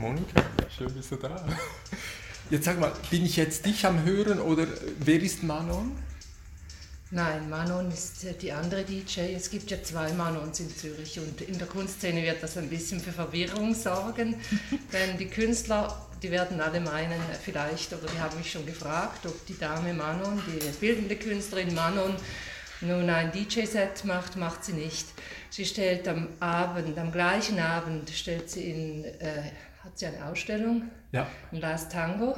Monika, schön bist du da. Jetzt sag mal, bin ich jetzt dich am Hören oder wer ist Manon? Nein, Manon ist die andere DJ. Es gibt ja zwei Manons in Zürich und in der Kunstszene wird das ein bisschen für Verwirrung sorgen, denn die Künstler, die werden alle meinen, vielleicht, oder die haben mich schon gefragt, ob die Dame Manon, die bildende Künstlerin Manon, nun ein DJ-Set macht, macht sie nicht. Sie stellt am Abend, am gleichen Abend, stellt sie in, äh, hat sie eine Ausstellung, ja. in Last Tango.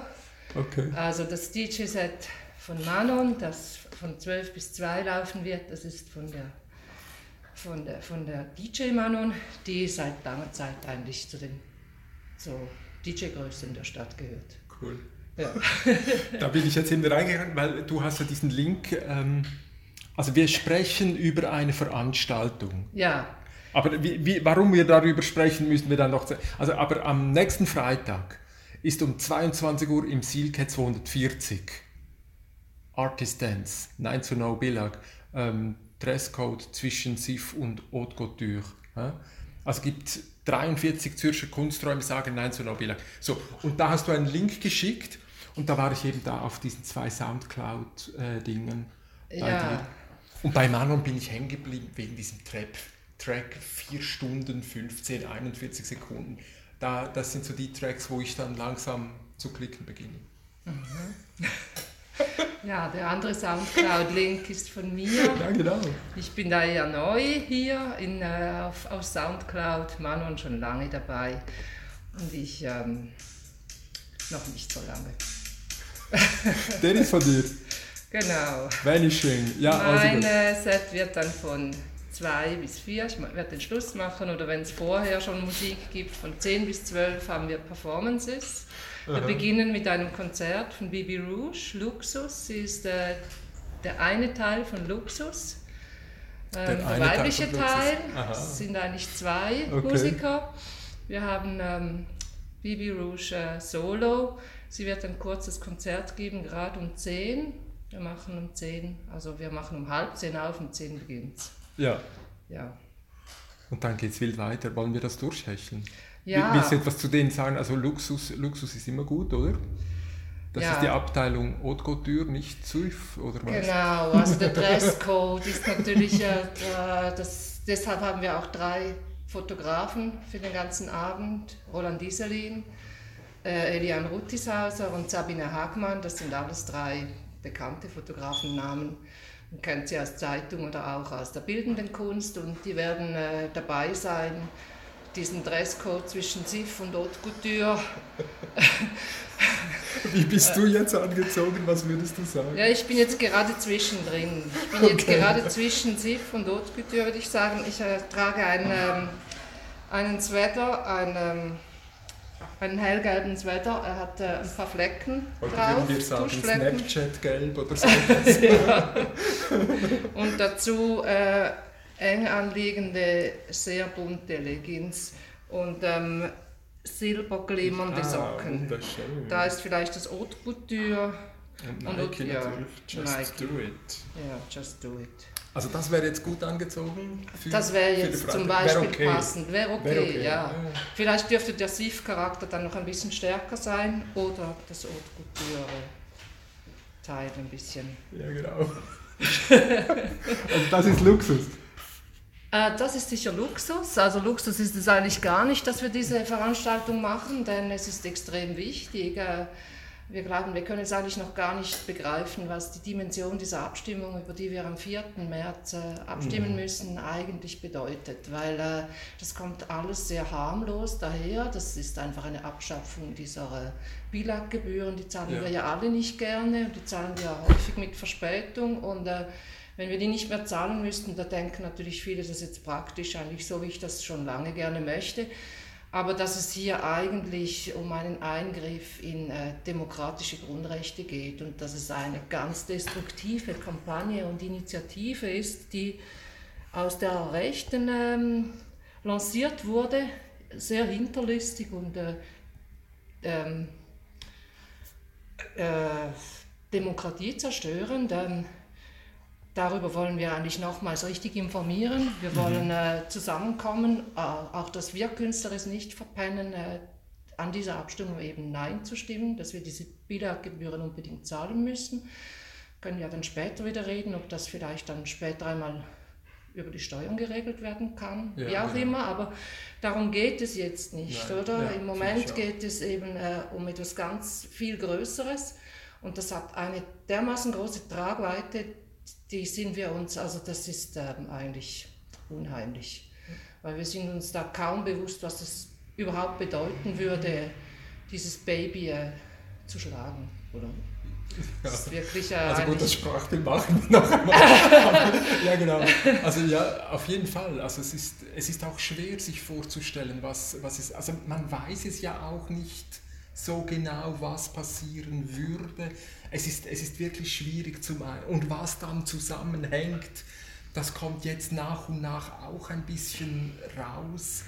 Okay. Also das DJ-Set von Manon, das von 12 bis 2 laufen wird, das ist von der, von der, von der DJ Manon, die seit langer Zeit eigentlich zu den so DJ-Größen der Stadt gehört. Cool. Ja. da bin ich jetzt eben reingegangen, weil du hast ja diesen Link ähm, also wir sprechen über eine Veranstaltung. Ja. Aber wie, wie, warum wir darüber sprechen, müssen wir dann noch... Also, aber am nächsten Freitag ist um 22 Uhr im Silke 240 Artist Dance, 9 to No Billag, ähm, Dresscode zwischen SIF und Haute Couture. Ja? Also es gibt 43 Zürcher Kunsträume, sagen Nein zu No Billag. So, und da hast du einen Link geschickt und da war ich eben da auf diesen zwei Soundcloud-Dingen. Äh, ja. Und bei Manon bin ich hängen geblieben wegen diesem Trap. Track 4 Stunden 15, 41 Sekunden. Da, das sind so die Tracks, wo ich dann langsam zu klicken beginne. Mhm. Ja, der andere Soundcloud-Link ist von mir. Ja, genau. Ich bin da ja neu hier in, äh, auf, auf Soundcloud, Manon schon lange dabei und ich ähm, noch nicht so lange. Der ist von dir? Genau. Vanishing, ja. Mein also Set wird dann von zwei bis vier, ich werde den Schluss machen, oder wenn es vorher schon Musik gibt, von 10 bis 12 haben wir Performances. Wir Aha. beginnen mit einem Konzert von Bibi Rouge, Luxus. Sie ist äh, der eine Teil von Luxus. Ähm, der, der weibliche Teil, Teil sind eigentlich zwei okay. Musiker. Wir haben ähm, Bibi Rouge äh, Solo. Sie wird ein kurzes Konzert geben, gerade um 10 wir machen um 10, also wir machen um halb 10 auf, um 10 beginnt Ja. Ja. Und dann geht es wild weiter. Wollen wir das durchhecheln? Ja. Willst du etwas zu denen sagen? Also Luxus, Luxus ist immer gut, oder? Das ja. ist die Abteilung Haute Couture, nicht SUF, oder was? Genau, also der Dresscode ist natürlich, äh, das, deshalb haben wir auch drei Fotografen für den ganzen Abend. Roland Dieselin, äh, Elian Ruttishauser und Sabine Hagmann, das sind alles drei bekannte Fotografennamen. Man kennt sie aus Zeitung oder auch aus der bildenden Kunst und die werden äh, dabei sein, diesen Dresscode zwischen SIF und Haute Couture. Wie bist du jetzt angezogen? Was würdest du sagen? Ja, ich bin jetzt gerade zwischendrin. Ich bin okay. jetzt gerade zwischen SIF und Haute Couture, würde ich sagen. Ich äh, trage einen, ähm, einen Sweater, einen ähm, einen hellgelben Sweater. Er hat äh, ein paar Flecken oder drauf. wir sagen Snapchat-gelb oder so. Und dazu äh, eng anliegende, sehr bunte Leggings und ähm, silberglimmernde ah, Socken. Da ist vielleicht das Haute Couture. Und Nike und, ja, Just Nike. do it. Ja, just do it. Also das wäre jetzt gut angezogen? Für, das wäre jetzt zum Beispiel wär okay. passend. Wäre okay, wär okay, ja. ja. Vielleicht dürfte der SIF-Charakter dann noch ein bisschen stärker sein oder das Haute Couture-Teil ein bisschen. Ja, genau. also das ist Luxus? Äh, das ist sicher Luxus. Also Luxus ist es eigentlich gar nicht, dass wir diese Veranstaltung machen, denn es ist extrem wichtig. Wir glauben, wir können es eigentlich noch gar nicht begreifen, was die Dimension dieser Abstimmung, über die wir am 4. März äh, abstimmen mhm. müssen, eigentlich bedeutet. Weil äh, das kommt alles sehr harmlos daher. Das ist einfach eine Abschaffung dieser äh, Bilaggebühren. Die zahlen ja. wir ja alle nicht gerne und die zahlen wir häufig mit Verspätung. Und äh, wenn wir die nicht mehr zahlen müssten, da denken natürlich viele, das ist jetzt praktisch eigentlich so, wie ich das schon lange gerne möchte aber dass es hier eigentlich um einen Eingriff in äh, demokratische Grundrechte geht und dass es eine ganz destruktive Kampagne und Initiative ist, die aus der Rechten ähm, lanciert wurde, sehr hinterlistig und äh, ähm, äh, Demokratie zerstörend. Ähm, Darüber wollen wir eigentlich nochmals richtig informieren. Wir mhm. wollen äh, zusammenkommen, äh, auch dass wir Künstler es nicht verpennen, äh, an dieser Abstimmung eben Nein zu stimmen, dass wir diese Bilaggebühren unbedingt zahlen müssen. Können wir dann später wieder reden, ob das vielleicht dann später einmal über die Steuern geregelt werden kann, ja, wie auch genau. immer, aber darum geht es jetzt nicht, Nein, oder? Ja, Im Moment geht es eben äh, um etwas ganz viel Größeres und das hat eine dermaßen große Tragweite, die sind wir uns, also das ist ähm, eigentlich unheimlich, weil wir sind uns da kaum bewusst, was das überhaupt bedeuten würde, dieses Baby äh, zu schlagen, oder? Das ist wirklich äh, also gut, das Sprachbild machen wir noch einmal. ja, genau. Also ja, auf jeden Fall. Also es ist, es ist auch schwer, sich vorzustellen, was, was ist. Also man weiß es ja auch nicht so genau, was passieren würde. Es ist, es ist wirklich schwierig zu meinen. Und was dann zusammenhängt, das kommt jetzt nach und nach auch ein bisschen raus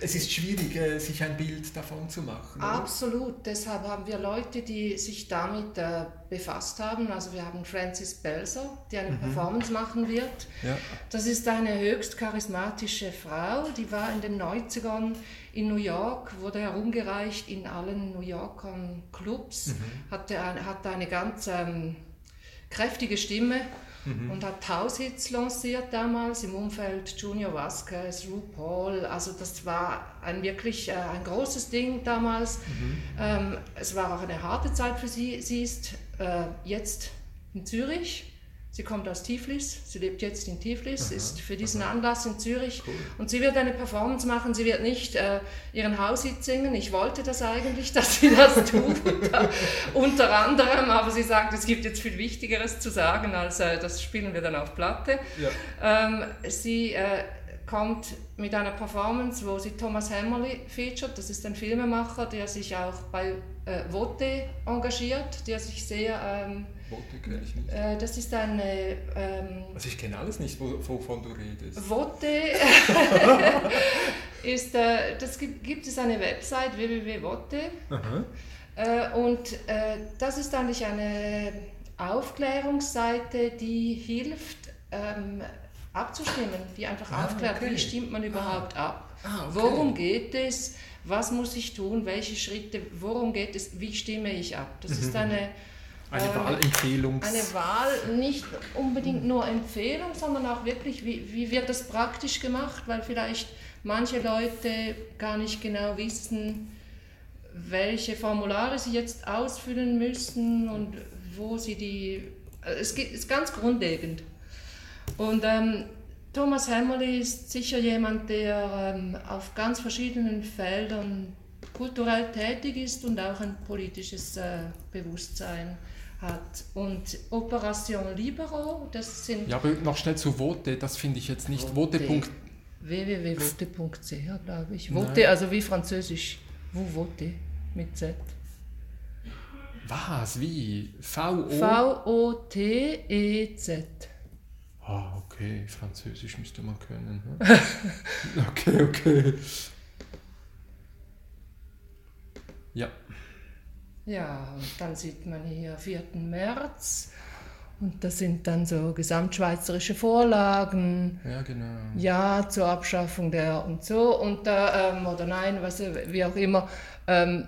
es ist schwierig, äh, sich ein Bild davon zu machen. Oder? Absolut. Deshalb haben wir Leute, die sich damit äh, befasst haben. Also wir haben Frances Belser, die eine mhm. Performance machen wird. Ja. Das ist eine höchst charismatische Frau, die war in den 90ern in New York, wurde herumgereicht in allen New Yorkern Clubs, mhm. hatte, hatte eine ganz ähm, kräftige Stimme mhm. und hat Haushits lanciert damals im Umfeld Junior Vasquez, RuPaul. Also das war ein wirklich äh, ein großes Ding damals. Mhm. Ähm, es war auch eine harte Zeit für sie. Sie ist äh, jetzt in Zürich Sie kommt aus Tiflis, sie lebt jetzt in Tiflis, aha, ist für diesen aha. Anlass in Zürich cool. und sie wird eine Performance machen. Sie wird nicht äh, ihren Haushit singen. Ich wollte das eigentlich, dass sie das tut, unter anderem, aber sie sagt, es gibt jetzt viel Wichtigeres zu sagen, als äh, das spielen wir dann auf Platte. Ja. Ähm, sie äh, kommt mit einer Performance, wo sie Thomas Hammerly featuret. Das ist ein Filmemacher, der sich auch bei äh, Vote engagiert, der sich sehr ähm, Vote kenne ich nicht. Äh, das ist eine. Ähm, also ich kenne alles nicht, wovon du redest. Vote ist, äh, das gibt, gibt es eine Website www.vote äh, und äh, das ist eigentlich eine Aufklärungsseite, die hilft ähm, abzustimmen, die einfach ah, aufklärt, okay. wie stimmt man überhaupt ah. ab, ah, okay. worum geht es, was muss ich tun, welche Schritte, worum geht es, wie stimme ich ab. Das ist eine eine ähm, Wahlempfehlung. Eine Wahl, nicht unbedingt nur Empfehlung, sondern auch wirklich, wie, wie wird das praktisch gemacht, weil vielleicht manche Leute gar nicht genau wissen, welche Formulare sie jetzt ausfüllen müssen und wo sie die. Es ist ganz grundlegend. Und ähm, Thomas Hammerly ist sicher jemand, der ähm, auf ganz verschiedenen Feldern kulturell tätig ist und auch ein politisches äh, Bewusstsein hat. Und Operation Libero, das sind... Ja, aber noch schnell zu Vote, das finde ich jetzt nicht. Vote. Vote. www.vote.ch, glaube ich. Vote, Nein. also wie französisch. Wo Vote mit Z. Was? Wie? V-O? V-O-T-E-Z. Ah, okay. Französisch müsste man können. Hm? okay, okay. Ja. Ja, und dann sieht man hier 4. März und das sind dann so gesamtschweizerische Vorlagen. Ja, genau. Ja, zur Abschaffung der und so und da, ähm, oder nein, was, wie auch immer. Ähm,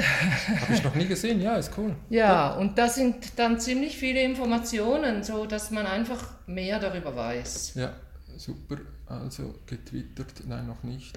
Habe ich noch nie gesehen, ja, ist cool. Ja, ja, und da sind dann ziemlich viele Informationen, so dass man einfach mehr darüber weiß. Ja, super. Also getwittert, nein, noch nicht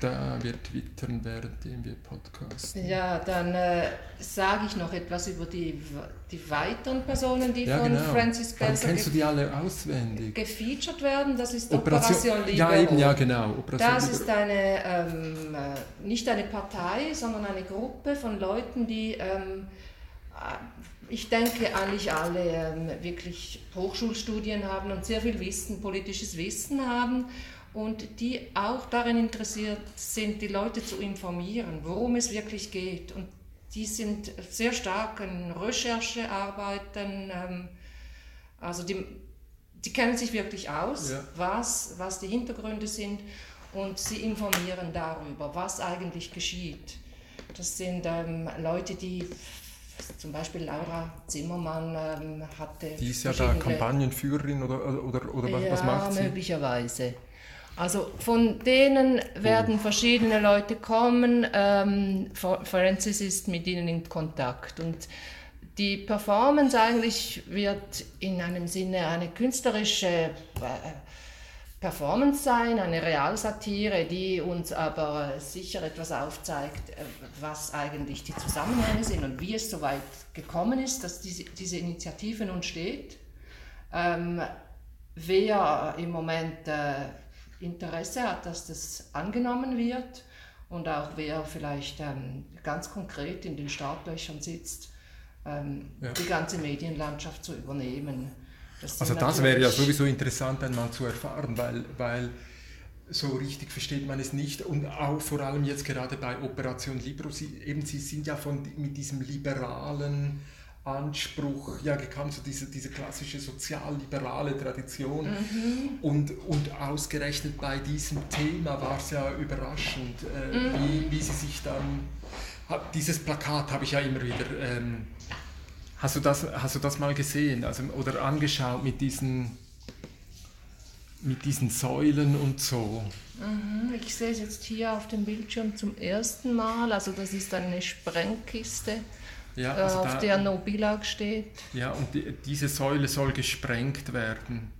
da wir twittern, währenddem wir podcasten. Ja, dann äh, sage ich noch etwas über die, die weiteren Personen, die ja, von genau. Francis Spencer kennst du die alle auswendig? gefeatured werden. Das ist Operation, Operation Libero. Ja, eben, ja, genau. Operation das Libero. ist eine, ähm, äh, nicht eine Partei, sondern eine Gruppe von Leuten, die... Ähm, äh, ich denke eigentlich alle ähm, wirklich Hochschulstudien haben und sehr viel Wissen, politisches Wissen haben und die auch daran interessiert sind, die Leute zu informieren, worum es wirklich geht. Und die sind sehr stark in Recherchearbeiten, ähm, also die, die kennen sich wirklich aus, ja. was, was die Hintergründe sind und sie informieren darüber, was eigentlich geschieht. Das sind ähm, Leute, die zum Beispiel Laura Zimmermann ähm, hatte. Die ist ja da Kampagnenführerin oder, oder, oder ja, was macht sie? Ja, möglicherweise. Also von denen werden verschiedene Leute kommen. Ähm, Francis ist mit ihnen in Kontakt und die Performance eigentlich wird in einem Sinne eine künstlerische äh, Performance sein, eine Realsatire, die uns aber sicher etwas aufzeigt, äh, was eigentlich die Zusammenhänge sind und wie es so weit gekommen ist, dass diese, diese Initiative nun steht. Ähm, wer im Moment äh, Interesse hat, dass das angenommen wird und auch wer vielleicht ähm, ganz konkret in den Startlöchern sitzt, ähm, ja. die ganze Medienlandschaft zu übernehmen. Das also das wäre ja sowieso interessant einmal zu erfahren, weil, weil so richtig versteht man es nicht und auch vor allem jetzt gerade bei Operation Libro, Sie, eben Sie sind ja von, mit diesem liberalen Anspruch ja gekommen, so diese, diese klassische sozialliberale Tradition. Mhm. Und, und ausgerechnet bei diesem Thema war es ja überraschend, äh, mhm. wie, wie sie sich dann. Dieses Plakat habe ich ja immer wieder. Ähm, hast, du das, hast du das mal gesehen also, oder angeschaut mit diesen, mit diesen Säulen und so? Mhm, ich sehe es jetzt hier auf dem Bildschirm zum ersten Mal. Also, das ist eine Sprengkiste ja, äh, also auf da, der No-Bilag steht. Ja, und die, diese Säule soll gesprengt werden.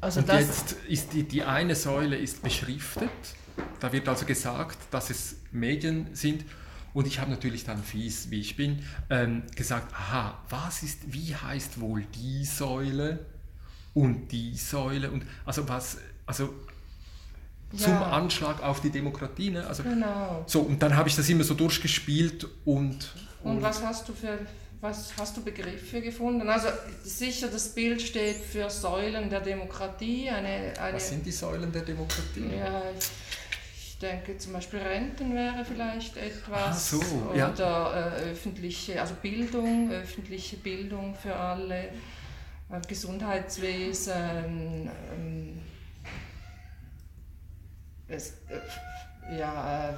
Also und jetzt ist die, die eine Säule ist beschriftet. Da wird also gesagt, dass es Medien sind. Und ich habe natürlich dann fies, wie ich bin, ähm, gesagt, aha, was ist, wie heißt wohl die Säule und die Säule und also was, also zum ja. Anschlag auf die Demokratie. Ne? Also, genau. So, und dann habe ich das immer so durchgespielt und, und. Und was hast du für was hast du Begriffe gefunden? Also sicher, das Bild steht für Säulen der Demokratie. Eine, eine was sind die Säulen der Demokratie? Ja, ich, ich denke zum Beispiel Renten wäre vielleicht etwas. so, oder ja. äh, öffentliche, also Bildung, öffentliche Bildung für alle, äh, Gesundheitswesen. Ähm, es, äh, ja, äh,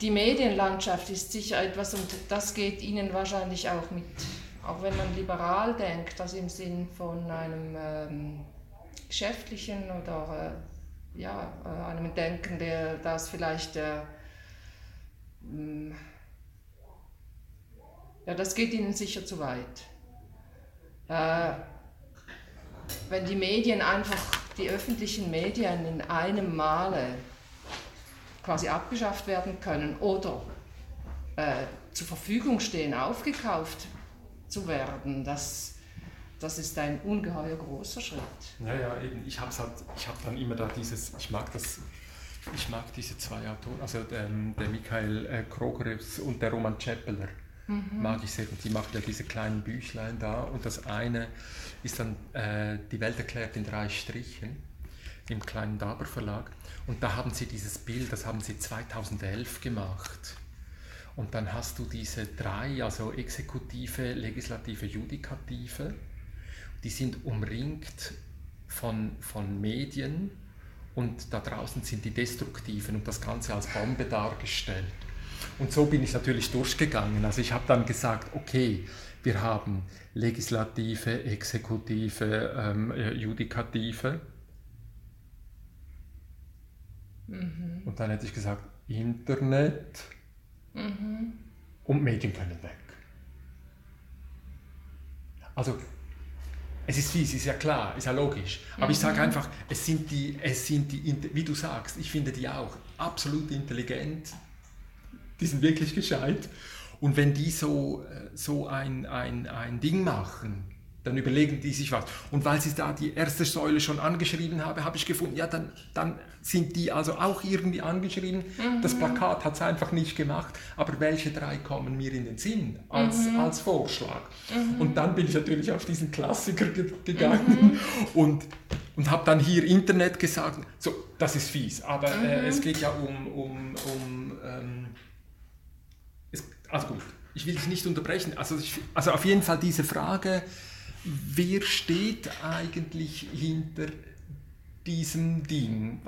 die Medienlandschaft ist sicher etwas und das geht Ihnen wahrscheinlich auch mit, auch wenn man liberal denkt, also im Sinn von einem ähm, geschäftlichen oder äh, ja, äh, einem Denken, der das vielleicht äh, mm, ja, das geht Ihnen sicher zu weit. Äh, wenn die Medien einfach, die öffentlichen Medien in einem Male quasi abgeschafft werden können oder äh, zur Verfügung stehen, aufgekauft zu werden, das, das ist ein ungeheuer großer Schritt. Ja, ja, eben. Ich habe halt, hab dann immer da dieses, ich mag das, ich mag diese zwei Autoren, also der, der Michael äh, und der Roman Chappeler Mhm. Mag ich sehr. Und die macht ja diese kleinen Büchlein da. Und das eine ist dann äh, Die Welt erklärt in drei Strichen im kleinen Daber Verlag. Und da haben sie dieses Bild, das haben sie 2011 gemacht. Und dann hast du diese drei, also Exekutive, Legislative, Judikative, die sind umringt von, von Medien und da draußen sind die Destruktiven und das Ganze als Bombe dargestellt. Und so bin ich natürlich durchgegangen. Also ich habe dann gesagt, okay, wir haben Legislative, Exekutive, ähm, äh, Judikative. Mhm. Und dann hätte ich gesagt, Internet mhm. und Medien können weg. Also es ist fies, ist ja klar, ist ja logisch. Aber mhm. ich sage einfach, es sind die, es sind die, wie du sagst, ich finde die auch absolut intelligent, die sind wirklich gescheit. Und wenn die so, äh, so ein, ein, ein Ding machen, dann überlegen die sich was. Und weil sie da die erste Säule schon angeschrieben habe, habe ich gefunden, ja, dann, dann sind die also auch irgendwie angeschrieben. Mhm. Das Plakat hat es einfach nicht gemacht, aber welche drei kommen mir in den Sinn als, mhm. als Vorschlag? Mhm. Und dann bin ich natürlich auf diesen Klassiker ge gegangen mhm. und, und habe dann hier Internet gesagt, so, das ist fies, aber äh, mhm. es geht ja um, um, um ähm, also gut, ich will dich nicht unterbrechen. Also, ich, also auf jeden Fall diese Frage, wer steht eigentlich hinter diesem Ding?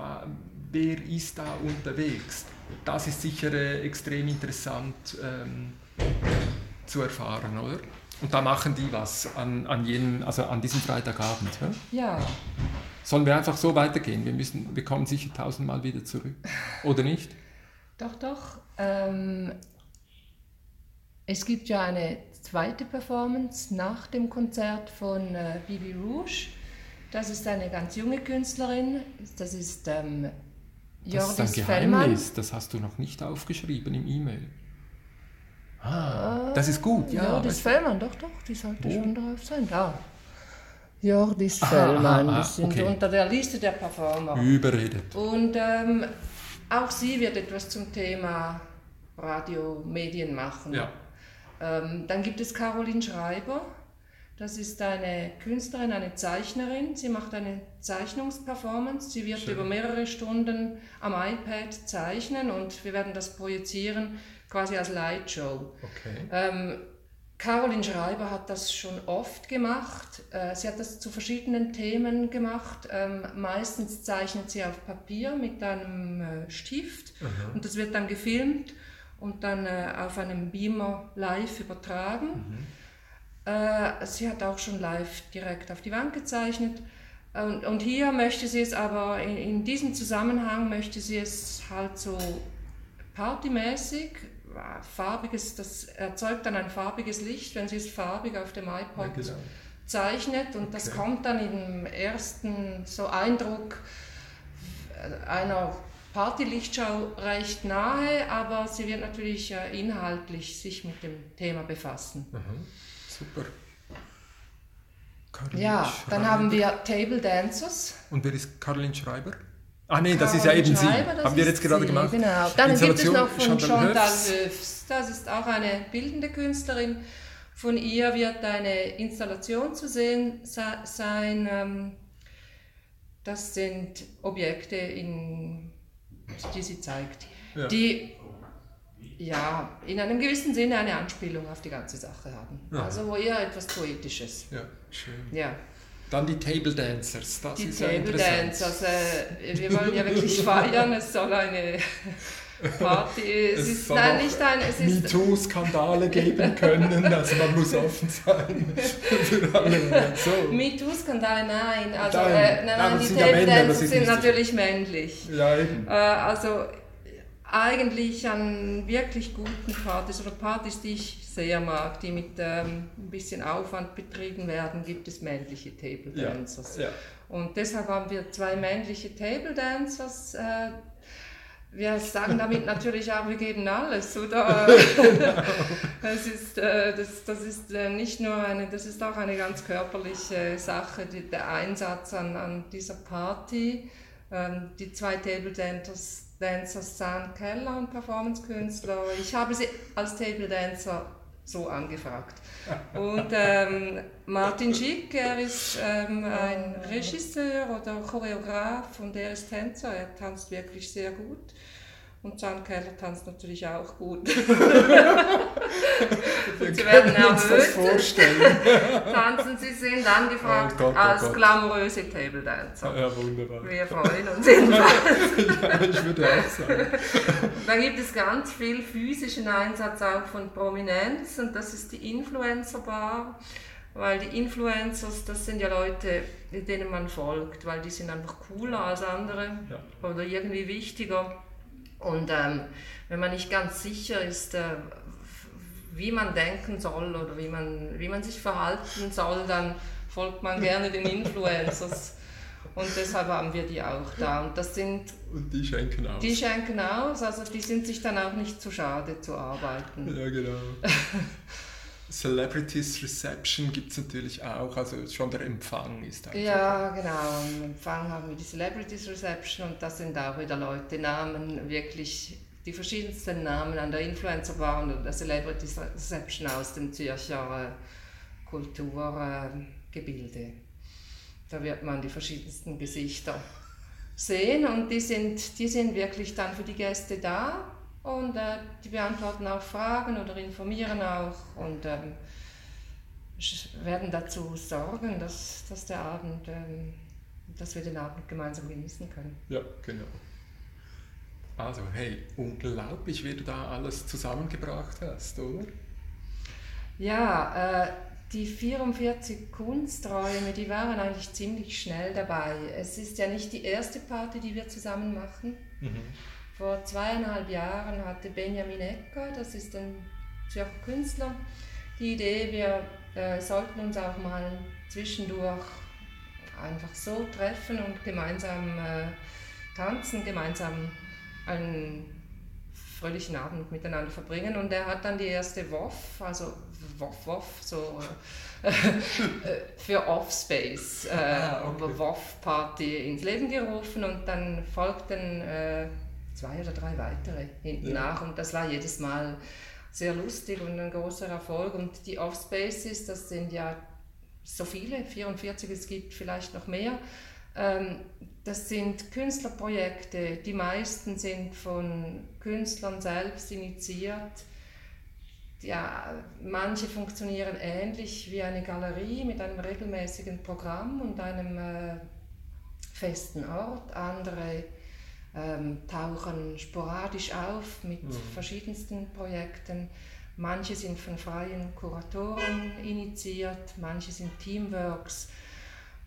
Wer ist da unterwegs? Das ist sicher äh, extrem interessant ähm, zu erfahren, oder? Und da machen die was an, an, jenen, also an diesem Freitagabend. Ja. ja. Sollen wir einfach so weitergehen? Wir, müssen, wir kommen sicher tausendmal wieder zurück. Oder nicht? Doch, doch. Ähm, es gibt ja eine zweite Performance nach dem Konzert von äh, Bibi Rouge. Das ist eine ganz junge Künstlerin. Das ist ähm, Jordis das ist ein Fellmann. Geheimnis. Das hast du noch nicht aufgeschrieben im E-Mail. Ah, das ist gut, ja. Jordis Fellmann, doch, doch, die sollte oh. schon drauf sein. Da. Jordis Fellmann, aha, aha, die sind okay. unter der Liste der Performer. Überredet. Und ähm, auch sie wird etwas zum Thema Radio-Medien machen. Ja. Ähm, dann gibt es Caroline Schreiber. Das ist eine Künstlerin, eine Zeichnerin. Sie macht eine Zeichnungsperformance. Sie wird Schön. über mehrere Stunden am iPad zeichnen und wir werden das projizieren quasi als Lightshow. Okay. Ähm, Caroline Schreiber hat das schon oft gemacht. Äh, sie hat das zu verschiedenen Themen gemacht. Ähm, meistens zeichnet sie auf Papier mit einem äh, Stift mhm. und das wird dann gefilmt und dann äh, auf einem Beamer live übertragen. Mhm. Sie hat auch schon live direkt auf die Wand gezeichnet. Und, hier möchte sie es aber, in diesem Zusammenhang möchte sie es halt so partymäßig farbiges, das erzeugt dann ein farbiges Licht, wenn sie es farbig auf dem iPod ja, genau. zeichnet und okay. das kommt dann im ersten so Eindruck einer Partylichtschau recht nahe, aber sie wird natürlich äh, inhaltlich sich mit dem Thema befassen. Mhm. Super. Caroline ja, Schreiber. dann haben wir Table Dancers. Und wer ist Caroline Schreiber? Ah nee, das ist ja eben sie. Haben wir jetzt gerade sie, gemacht. Genau. Dann gibt es noch von Chantal Höfs. Das ist auch eine bildende Künstlerin. Von ihr wird eine Installation zu sehen sein. Ähm, das sind Objekte, in, die sie zeigt, ja. die ja, in einem gewissen Sinne eine Anspielung auf die ganze Sache haben. Ja. Also wo eher etwas Poetisches. Ja, schön. Ja. Dann die Table Dancers. Das die ist Table Dancers. Äh, wir wollen ja wirklich feiern. Es soll eine Party. Es, es ist nein, nicht ein. Es ist MeToo-Skandale geben können. Also man muss offen sein für alle. So. MeToo-Skandale, nein. Also, nein, äh, nein, nein die Table ja Dancers sind natürlich männlich. Ja, eben. Äh, also eigentlich an wirklich guten Partys oder Partys, die ich sehr mag, die mit ähm, ein bisschen Aufwand betrieben werden, gibt es männliche Table Dancers. Ja, ja. Und deshalb haben wir zwei männliche Table Dancers. Äh, wir sagen damit natürlich auch, wir geben alles, oder? das ist, äh, das, das ist äh, nicht nur eine, das ist auch eine ganz körperliche Sache, die, der Einsatz an, an dieser Party. Ähm, die zwei Table Dancers Dancer Stan Keller und Performance-Künstler. Ich habe sie als Table Dancer so angefragt. Und ähm, Martin Schick, er ist ähm, ein Regisseur oder Choreograf und er ist Tänzer, er tanzt wirklich sehr gut. Und John Keller tanzt natürlich auch gut. Wir Sie werden erhöht. Das vorstellen. Tanzen Sie sind angefragt oh Gott, oh als Gott. glamouröse Table Dancer. Ja, wunderbar. Wir freuen uns jedenfalls. ja, ich würde auch sagen. Dann gibt es ganz viel physischen Einsatz auch von Prominenz und das ist die Influencer Bar. Weil die Influencers, das sind ja Leute, denen man folgt, weil die sind einfach cooler als andere ja. oder irgendwie wichtiger. Und ähm, wenn man nicht ganz sicher ist, äh, wie man denken soll oder wie man, wie man sich verhalten soll, dann folgt man gerne den Influencers. Und deshalb haben wir die auch da. Und das sind. Und die schenken aus. Die schenken aus, also die sind sich dann auch nicht zu schade zu arbeiten. Ja, genau. Celebrities Reception gibt es natürlich auch, also schon der Empfang ist einfach. Ja, genau. Im Empfang haben wir die Celebrities Reception und das sind auch wieder Leute, Namen, wirklich die verschiedensten Namen an der Influencer Bar und der Celebrities Reception aus dem Zürcher äh, Kulturgebilde. da wird man die verschiedensten Gesichter sehen und die sind, die sind wirklich dann für die Gäste da und äh, die beantworten auch Fragen oder informieren auch und ähm, werden dazu sorgen, dass, dass der Abend, ähm, dass wir den Abend gemeinsam genießen können. Ja, genau. Also, hey, unglaublich, wie du da alles zusammengebracht hast, oder? Ja, äh, die 44 Kunsträume, die waren eigentlich ziemlich schnell dabei. Es ist ja nicht die erste Party, die wir zusammen machen. Mhm. Vor zweieinhalb Jahren hatte Benjamin Ecker, das ist ein Zürcher Künstler, die Idee, wir äh, sollten uns auch mal zwischendurch einfach so treffen und gemeinsam äh, tanzen, gemeinsam einen fröhlichen Abend miteinander verbringen. Und er hat dann die erste WOF, also WOF, WOF, so äh, für Offspace, äh, ah, okay. WOF-Party ins Leben gerufen und dann folgten zwei oder drei weitere hinten ja. nach und das war jedes Mal sehr lustig und ein großer Erfolg. Und die Offspaces, das sind ja so viele, 44, es gibt vielleicht noch mehr. Ähm, das sind Künstlerprojekte, die meisten sind von Künstlern selbst initiiert. Ja, manche funktionieren ähnlich wie eine Galerie mit einem regelmäßigen Programm und einem äh, festen Ort. Andere ähm, tauchen sporadisch auf mit mhm. verschiedensten Projekten. Manche sind von freien Kuratoren initiiert, manche sind Teamworks.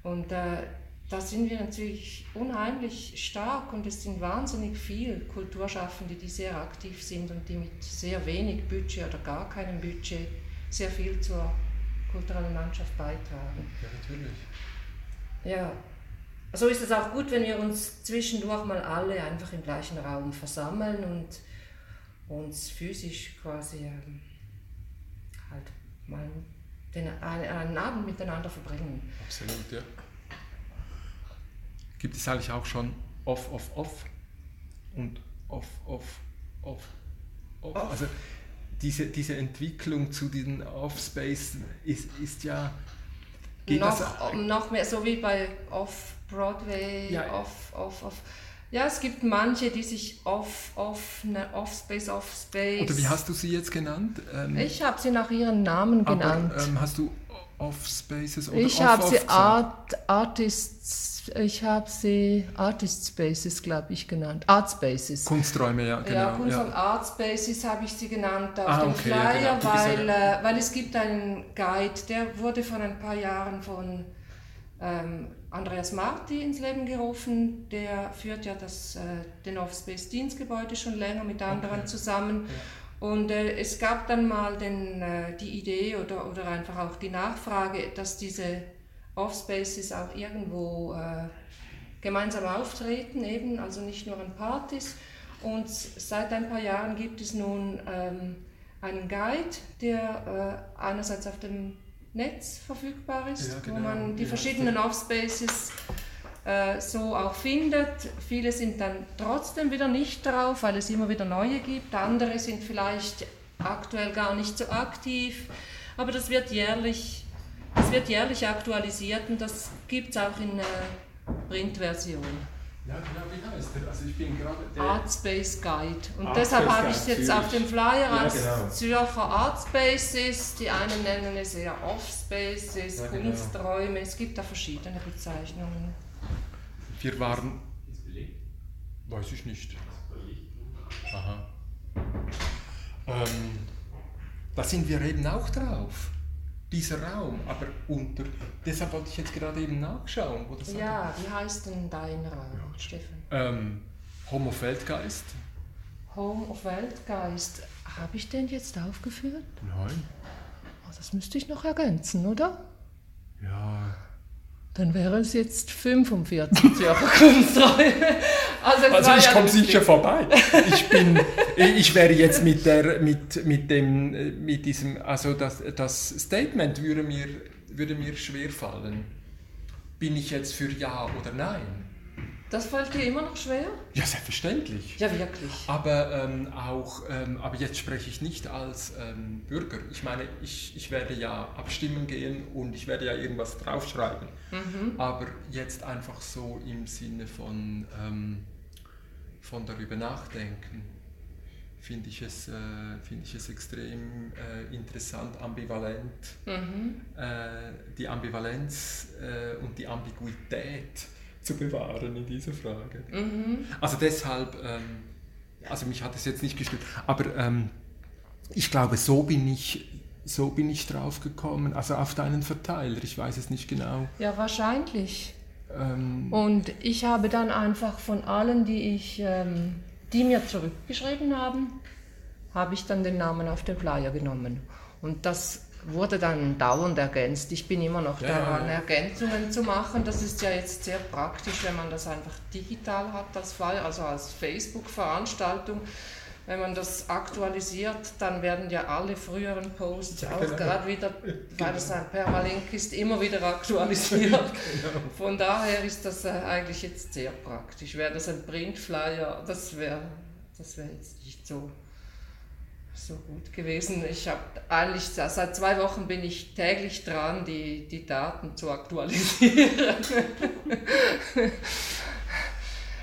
Und äh, da sind wir natürlich unheimlich stark und es sind wahnsinnig viele Kulturschaffende, die sehr aktiv sind und die mit sehr wenig Budget oder gar keinem Budget sehr viel zur kulturellen Landschaft beitragen. Ja, natürlich. Ja, so ist es auch gut, wenn wir uns zwischendurch mal alle einfach im gleichen Raum versammeln und uns physisch quasi ähm, halt mal den, einen, einen Abend miteinander verbringen. Absolut, ja gibt es eigentlich auch schon off, off, off und off, off, off, off. off. Also diese, diese Entwicklung zu diesen Off-Space ist, ist ja... noch, noch mehr, so wie bei Off-Broadway, ja. Off, Off, Off. Ja, es gibt manche, die sich off, off, ne, off Space, off Space. Oder wie hast du sie jetzt genannt? Ähm, ich habe sie nach ihren Namen genannt. Aber, ähm, hast du Off Spaces oder Ich habe sie Art, Artists, ich habe sie Artist Spaces, glaube ich, genannt. Art Spaces. Kunsträume, ja, genau. Ja, Kunst- und Art Spaces habe ich sie genannt auf ah, dem okay, Flyer, ja, genau. weil, äh, weil es gibt einen Guide, der wurde vor ein paar Jahren von ähm, Andreas Marti ins Leben gerufen. Der führt ja das, äh, den Offspace Dienstgebäude schon länger mit anderen okay. zusammen. Ja. Und äh, es gab dann mal den, äh, die Idee oder, oder einfach auch die Nachfrage, dass diese Offspaces auch irgendwo äh, gemeinsam auftreten, eben, also nicht nur an Partys. Und seit ein paar Jahren gibt es nun ähm, einen Guide, der äh, einerseits auf dem Netz verfügbar ist, ja, genau. wo man die ja, verschiedenen Offspaces äh, so auch findet. Viele sind dann trotzdem wieder nicht drauf, weil es immer wieder neue gibt. Andere sind vielleicht aktuell gar nicht so aktiv. Aber das wird jährlich, das wird jährlich aktualisiert und das gibt es auch in äh, Printversion. Ja, genau, wie heißt der? Also ich bin gerade der Artspace Guide. Und Art deshalb habe ich es jetzt auf dem Flyer ja, als genau. Zürcher Artspaces. Die einen nennen es eher Offspaces, ja, genau. Kunsträume. Es gibt da verschiedene Bezeichnungen. Wir waren. Weiß ich nicht. Aha. Ähm, da sind wir eben auch drauf. Dieser Raum, aber unter. Deshalb wollte ich jetzt gerade eben nachschauen. Wo das ja, wie heißt denn dein Raum, ja. Stefan? Ähm, Home of Weltgeist. Home of Weltgeist. Habe ich den jetzt aufgeführt? Nein. Oh, das müsste ich noch ergänzen, oder? Ja, dann wäre es jetzt 45 Jahre Kunsträume. Also, also ich ja komme sicher vorbei. Ich, bin, ich wäre jetzt mit, der, mit, mit, dem, mit diesem, also das, das Statement würde mir, würde mir schwer fallen. Bin ich jetzt für Ja oder Nein? Das fällt dir immer noch schwer? Ja, selbstverständlich. Ja, wirklich. Aber ähm, auch, ähm, aber jetzt spreche ich nicht als ähm, Bürger. Ich meine, ich, ich werde ja abstimmen gehen und ich werde ja irgendwas draufschreiben. Mhm. Aber jetzt einfach so im Sinne von, ähm, von darüber nachdenken, finde ich, es, äh, find ich es extrem äh, interessant, ambivalent. Mhm. Äh, die Ambivalenz äh, und die Ambiguität zu bewahren in dieser Frage. Mhm. Also deshalb, ähm, also mich hat es jetzt nicht gestört, aber ähm, ich glaube, so bin ich, so bin ich drauf gekommen, also auf deinen Verteiler, ich weiß es nicht genau. Ja, wahrscheinlich. Ähm, und ich habe dann einfach von allen, die ich, ähm, die mir zurückgeschrieben haben, habe ich dann den Namen auf den Flyer genommen. Und das wurde dann dauernd ergänzt. Ich bin immer noch ja, daran, ja, ja. Ergänzungen zu machen. Das ist ja jetzt sehr praktisch, wenn man das einfach digital hat als Flyer, also als Facebook-Veranstaltung. Wenn man das aktualisiert, dann werden ja alle früheren Posts auch genau. gerade wieder, weil es ein Permalink ist, immer wieder aktualisiert. genau. Von daher ist das äh, eigentlich jetzt sehr praktisch. Wäre das ein Printflyer, das wäre das wär jetzt nicht so so gut gewesen. Ich habe eigentlich seit zwei Wochen bin ich täglich dran, die, die Daten zu aktualisieren.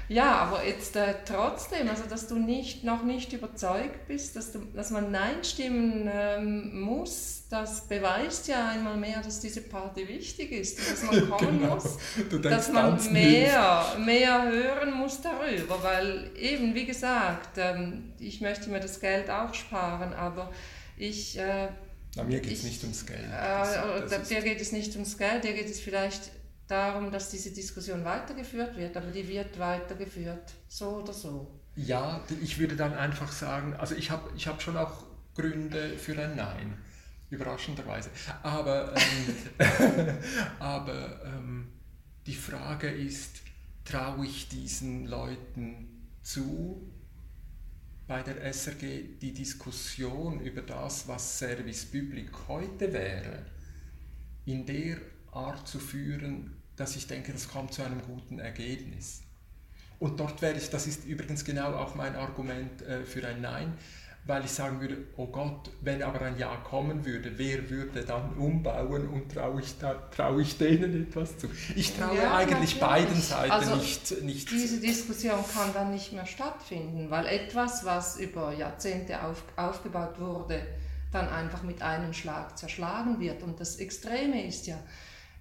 ja, aber jetzt äh, trotzdem, also dass du nicht, noch nicht überzeugt bist, dass, du, dass man Nein stimmen ähm, muss, das beweist ja einmal mehr, dass diese Party wichtig ist, dass man kommen genau. muss, dass man mehr, mehr hören muss darüber, weil eben, wie gesagt, ähm, ich möchte mir das Geld auch sparen, aber ich... Äh, Na, mir geht es nicht ums Geld. Äh, das dir geht es nicht ums Geld, dir geht es vielleicht darum, dass diese Diskussion weitergeführt wird, aber die wird weitergeführt, so oder so. Ja, ich würde dann einfach sagen, also ich habe ich hab schon auch Gründe für ein Nein überraschenderweise. Aber, ähm, aber ähm, die Frage ist, traue ich diesen Leuten zu, bei der SRG die Diskussion über das, was Service Public heute wäre, in der Art zu führen, dass ich denke, das kommt zu einem guten Ergebnis. Und dort wäre ich, das ist übrigens genau auch mein Argument äh, für ein Nein, weil ich sagen würde, oh Gott, wenn aber ein Ja kommen würde, wer würde dann umbauen und traue ich, trau ich denen etwas zu? Ich traue ja, eigentlich natürlich. beiden Seiten also nicht, nicht Diese Diskussion kann dann nicht mehr stattfinden, weil etwas, was über Jahrzehnte auf, aufgebaut wurde, dann einfach mit einem Schlag zerschlagen wird. Und das Extreme ist ja,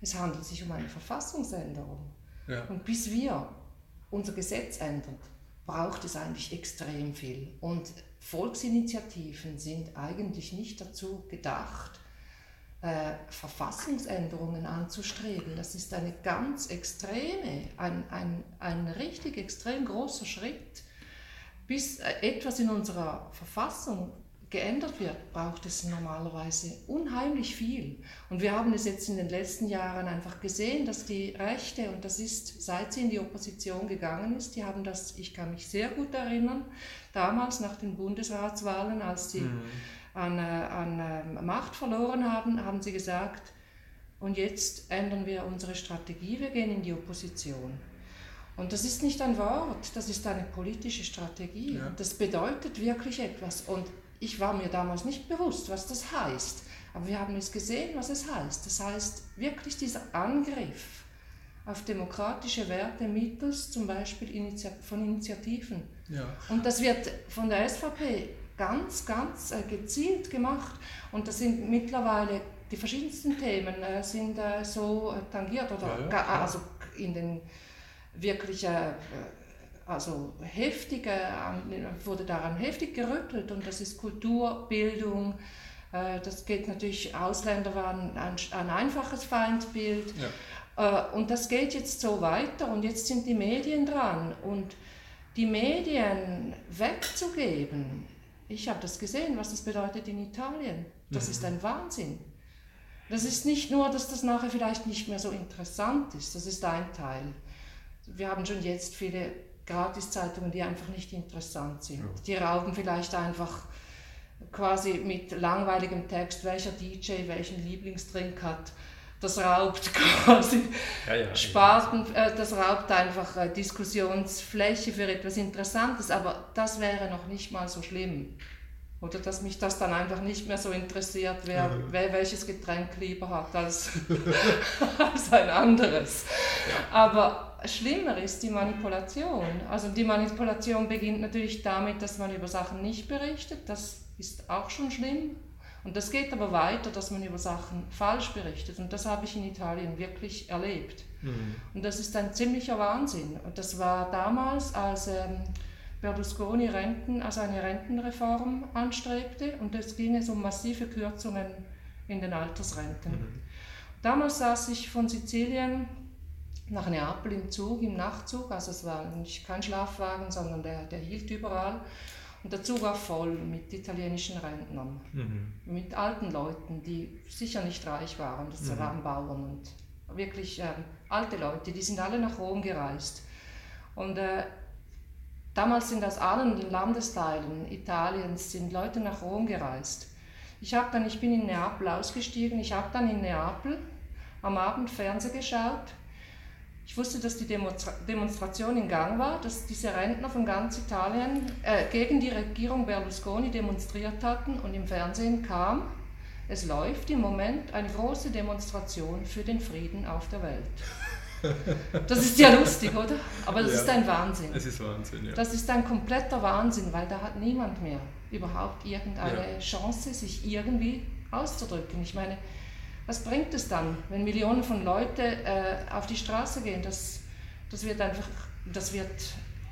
es handelt sich um eine Verfassungsänderung. Ja. Und bis wir unser Gesetz ändern, braucht es eigentlich extrem viel. Und Volksinitiativen sind eigentlich nicht dazu gedacht, äh, Verfassungsänderungen anzustreben. Das ist eine ganz extreme, ein, ein, ein richtig extrem großer Schritt. Bis äh, etwas in unserer Verfassung geändert wird, braucht es normalerweise unheimlich viel. Und wir haben es jetzt in den letzten Jahren einfach gesehen, dass die Rechte, und das ist, seit sie in die Opposition gegangen ist, die haben das, ich kann mich sehr gut erinnern, damals nach den Bundesratswahlen, als sie mhm. an, äh, an ähm, Macht verloren haben, haben sie gesagt, und jetzt ändern wir unsere Strategie, wir gehen in die Opposition. Und das ist nicht ein Wort, das ist eine politische Strategie. Ja. Das bedeutet wirklich etwas. Und ich war mir damals nicht bewusst, was das heißt. Aber wir haben es gesehen, was es heißt. Das heißt wirklich dieser Angriff auf demokratische Werte mittels zum Beispiel von Initiativen. Ja. Und das wird von der SVP ganz, ganz äh, gezielt gemacht. Und das sind mittlerweile die verschiedensten Themen äh, sind äh, so tangiert oder ja, ja, also in den wirklich also heftig, wurde daran heftig gerüttelt und das ist Kultur, Bildung, äh, das geht natürlich, Ausländer waren ein, ein einfaches Feindbild ja. Äh, und das geht jetzt so weiter und jetzt sind die Medien dran und die Medien wegzugeben, ich habe das gesehen, was das bedeutet in Italien, das mhm. ist ein Wahnsinn. Das ist nicht nur, dass das nachher vielleicht nicht mehr so interessant ist, das ist ein Teil. Wir haben schon jetzt viele Gratiszeitungen, die einfach nicht interessant sind. Die rauben vielleicht einfach quasi mit langweiligem Text, welcher DJ welchen Lieblingsdrink hat. Das raubt quasi ja, ja, Sparten, äh, das raubt einfach äh, Diskussionsfläche für etwas Interessantes, aber das wäre noch nicht mal so schlimm. Oder dass mich das dann einfach nicht mehr so interessiert, wer, mhm. wer welches Getränk lieber hat als, als ein anderes. Ja. Aber schlimmer ist die Manipulation. Also die Manipulation beginnt natürlich damit, dass man über Sachen nicht berichtet. Das ist auch schon schlimm. Und das geht aber weiter, dass man über Sachen falsch berichtet. Und das habe ich in Italien wirklich erlebt. Mhm. Und das ist ein ziemlicher Wahnsinn. Und das war damals, als ähm, Berlusconi Renten, also eine Rentenreform anstrebte und es ging es um massive Kürzungen in den Altersrenten. Mhm. Damals saß ich von Sizilien nach Neapel im Zug, im Nachtzug, also es war nicht kein Schlafwagen, sondern der, der hielt überall. Und der Zug war voll mit italienischen Rentnern, mhm. mit alten Leuten, die sicher nicht reich waren, das mhm. waren Bauern und wirklich äh, alte Leute, die sind alle nach Rom gereist. Und äh, damals sind aus allen Landesteilen Italiens sind Leute nach Rom gereist. Ich, dann, ich bin in Neapel ausgestiegen, ich habe dann in Neapel am Abend Fernsehen geschaut. Ich wusste, dass die Demonstration in Gang war, dass diese Rentner von ganz Italien äh, gegen die Regierung Berlusconi demonstriert hatten und im Fernsehen kam, es läuft im Moment eine große Demonstration für den Frieden auf der Welt. Das ist ja lustig, oder? Aber das ja, ist ein Wahnsinn. Es ist Wahnsinn, ja. Das ist ein kompletter Wahnsinn, weil da hat niemand mehr überhaupt irgendeine ja. Chance, sich irgendwie auszudrücken. Ich meine, was bringt es dann, wenn Millionen von Leuten äh, auf die Straße gehen? Das, das wird einfach, das wird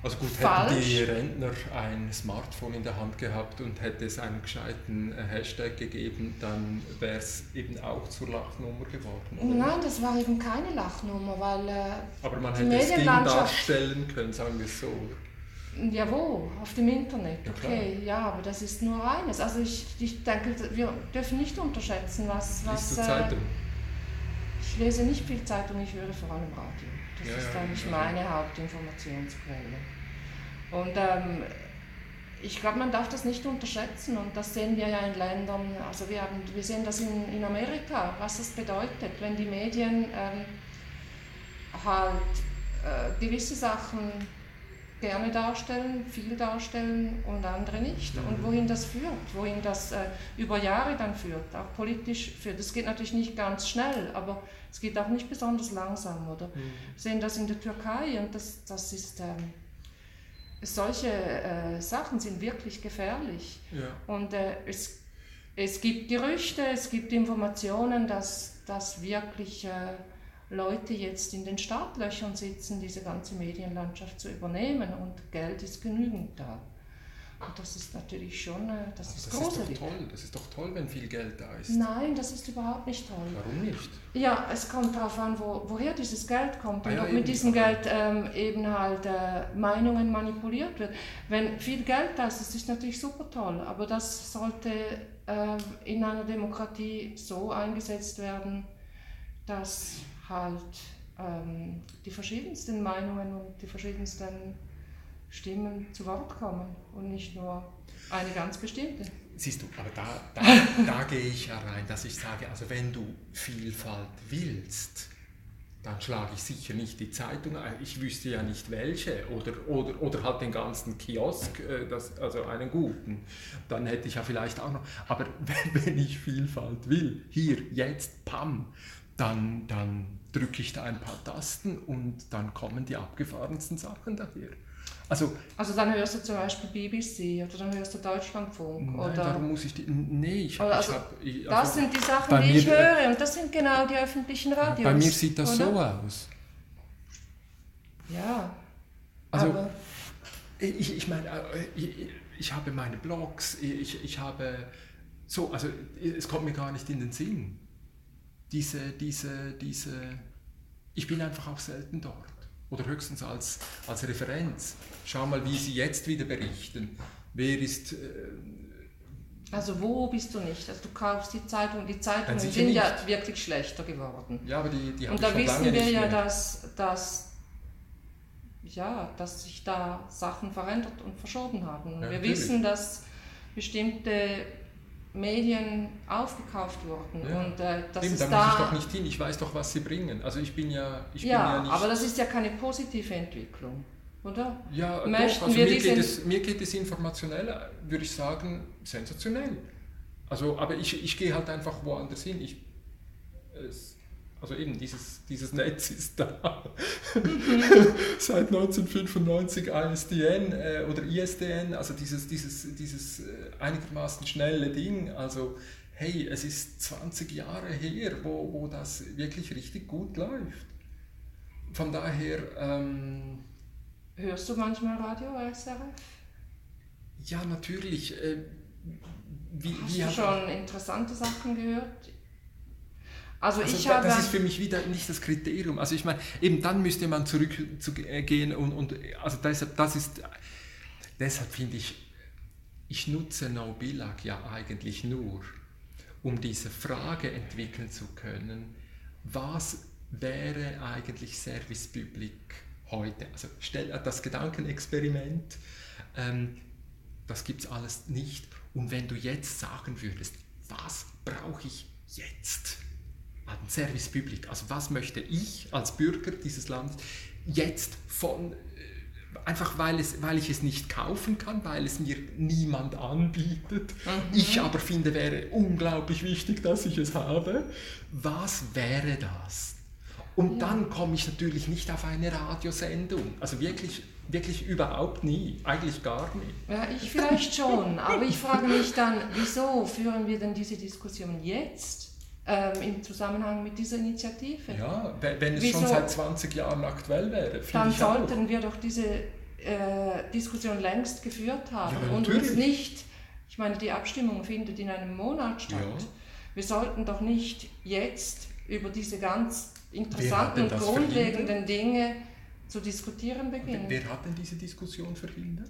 also gut, falsch. hätten die Rentner ein Smartphone in der Hand gehabt und hätte es einen gescheiten äh, Hashtag gegeben, dann wäre es eben auch zur Lachnummer geworden. Oder? Nein, das war eben keine Lachnummer, weil äh, Aber man hätte es gegen darstellen können, sagen wir es so. Oder? Ja, wo? Auf dem Internet, okay. Ja, ja, aber das ist nur eines. Also ich, ich denke, wir dürfen nicht unterschätzen, was... was Liest du Zeitung? Äh, ich lese nicht viel Zeitung, ich höre vor allem Radio. Das ja, ist eigentlich ja, meine Hauptinformationsquelle. Und ähm, ich glaube, man darf das nicht unterschätzen und das sehen wir ja in Ländern, also wir, haben, wir sehen das in, in Amerika, was das bedeutet, wenn die Medien ähm, halt äh, gewisse Sachen gerne darstellen, viel darstellen und andere nicht. Und mhm. wohin das führt, wohin das äh, über Jahre dann führt, auch politisch führt. Das geht natürlich nicht ganz schnell, aber es geht auch nicht besonders langsam. Oder? Mhm. Wir sehen das in der Türkei und das, das ist, ähm, solche äh, Sachen sind wirklich gefährlich. Ja. Und äh, es, es gibt Gerüchte, es gibt Informationen, dass das wirklich äh, Leute jetzt in den Startlöchern sitzen, diese ganze Medienlandschaft zu übernehmen und Geld ist genügend da. Und das ist natürlich schon, äh, das Aber ist das großartig. Ist doch toll. Das ist doch toll, wenn viel Geld da ist. Nein, das ist überhaupt nicht toll. Warum nicht? Ja, es kommt darauf an, wo, woher dieses Geld kommt ah, und ja, ob mit diesem Geld ähm, eben halt äh, Meinungen manipuliert wird. Wenn viel Geld da ist, das ist natürlich super toll, aber das sollte äh, in einer Demokratie so eingesetzt werden, dass halt ähm, die verschiedensten Meinungen und die verschiedensten Stimmen zu Wort kommen und nicht nur eine ganz bestimmte. Siehst du, aber da, da, da gehe ich ja rein, dass ich sage, also wenn du Vielfalt willst, dann schlage ich sicher nicht die Zeitung ein. Ich wüsste ja nicht welche oder, oder, oder halt den ganzen Kiosk, äh, das, also einen guten. Dann hätte ich ja vielleicht auch noch. Aber wenn, wenn ich Vielfalt will, hier, jetzt, pam, dann, dann drücke ich da ein paar Tasten und dann kommen die abgefahrensten Sachen daher. Also, also dann hörst du zum Beispiel BBC oder dann hörst du Deutschlandfunk nein, oder... Darum muss ich die... Nee, ich, also, ich habe... Also, das sind die Sachen, die ich höre und das sind genau die öffentlichen Radios. Bei mir sieht das oder? so aus. Ja, also, aber... Ich, ich meine, äh, ich, ich habe meine Blogs, ich, ich habe... So, also es kommt mir gar nicht in den Sinn diese, diese, diese, ich bin einfach auch selten dort oder höchstens als, als Referenz. Schau mal, wie Sie jetzt wieder berichten. Wer ist... Äh, also wo bist du nicht? Also du kaufst die Zeitung, die Zeitungen sind nicht. ja wirklich schlechter geworden. Ja, aber die, die Und da wissen wir ja, dass, dass, ja, dass sich da Sachen verändert und verschoben haben. Ja, wir natürlich. wissen, dass bestimmte Medien aufgekauft wurden. Ja. Und, äh, das Eben, ist da muss ich doch nicht hin, ich weiß doch, was sie bringen. Also ich bin ja, ich ja, bin ja nicht... aber das ist ja keine positive Entwicklung, oder? Ja, Möchten doch, also wir mir, geht es, mir geht es informationell, würde ich sagen, sensationell. Also, aber ich, ich gehe halt einfach woanders hin. Ich, es, also eben, dieses, dieses Netz ist da. Seit 1995 ISDN äh, oder ISDN, also dieses, dieses, dieses äh, einigermaßen schnelle Ding. Also hey, es ist 20 Jahre her, wo, wo das wirklich richtig gut läuft. Von daher... Ähm, Hörst du manchmal Radio SRF? Ja, natürlich. Äh, wie, Hast wie du schon interessante Sachen gehört? Also, also ich da, habe das ist für mich wieder nicht das Kriterium. Also ich meine, eben dann müsste man zurückgehen und, und also deshalb, das ist, deshalb finde ich, ich nutze No Billag ja eigentlich nur, um diese Frage entwickeln zu können, was wäre eigentlich Service Public heute? Also stell das Gedankenexperiment, ähm, das gibt es alles nicht. Und wenn du jetzt sagen würdest, was brauche ich jetzt? An Service Public. Also was möchte ich als Bürger dieses Landes jetzt von, äh, einfach weil, es, weil ich es nicht kaufen kann, weil es mir niemand anbietet, mhm. ich aber finde, wäre unglaublich wichtig, dass ich es habe. Was wäre das? Und ja. dann komme ich natürlich nicht auf eine Radiosendung. Also wirklich, wirklich überhaupt nie. Eigentlich gar nicht. Ja, ich vielleicht schon. aber ich frage mich dann, wieso führen wir denn diese Diskussion jetzt? Ähm, im Zusammenhang mit dieser Initiative. Ja, wenn es Wieso? schon seit 20 Jahren aktuell wäre. Dann sollten wir doch diese äh, Diskussion längst geführt haben ja, und uns nicht, ich meine, die Abstimmung findet in einem Monat statt. Ja. Wir sollten doch nicht jetzt über diese ganz interessanten und grundlegenden Dinge zu diskutieren beginnen. Wer hat denn diese Diskussion verhindert?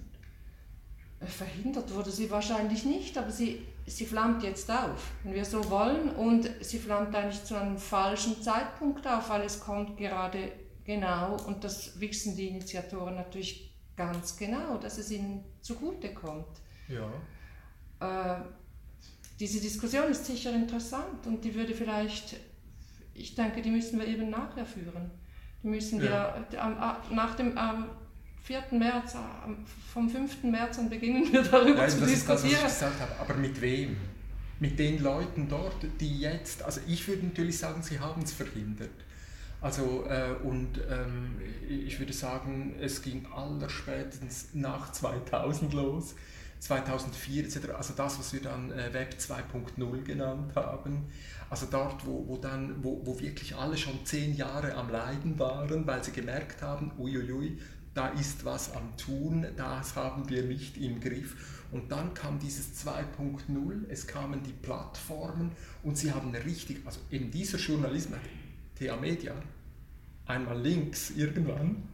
Verhindert wurde sie wahrscheinlich nicht, aber sie, sie flammt jetzt auf, wenn wir so wollen. Und sie flammt eigentlich zu einem falschen Zeitpunkt auf, weil es kommt gerade genau, und das wissen die Initiatoren natürlich ganz genau, dass es ihnen zugute kommt. Ja. Äh, diese Diskussion ist sicher interessant und die würde vielleicht, ich denke, die müssen wir eben nachher führen. Die müssen ja. wir äh, nach dem, 4. März, vom 5. März an beginnen wir darüber Nein, zu das diskutieren. Ist das, was ich gesagt habe. Aber mit wem? Mit den Leuten dort, die jetzt, also ich würde natürlich sagen, sie haben es verhindert. Also, äh, und ähm, ich würde sagen, es ging allerspätestens nach 2000 los, 2004 etc., also das, was wir dann äh, Web 2.0 genannt haben. Also dort, wo, wo, dann, wo, wo wirklich alle schon zehn Jahre am Leiden waren, weil sie gemerkt haben, uiuiui, da ist was am Tun, das haben wir nicht im Griff. Und dann kam dieses 2.0, es kamen die Plattformen und sie haben richtig, also in dieser Journalismus, TA Media, einmal links irgendwann,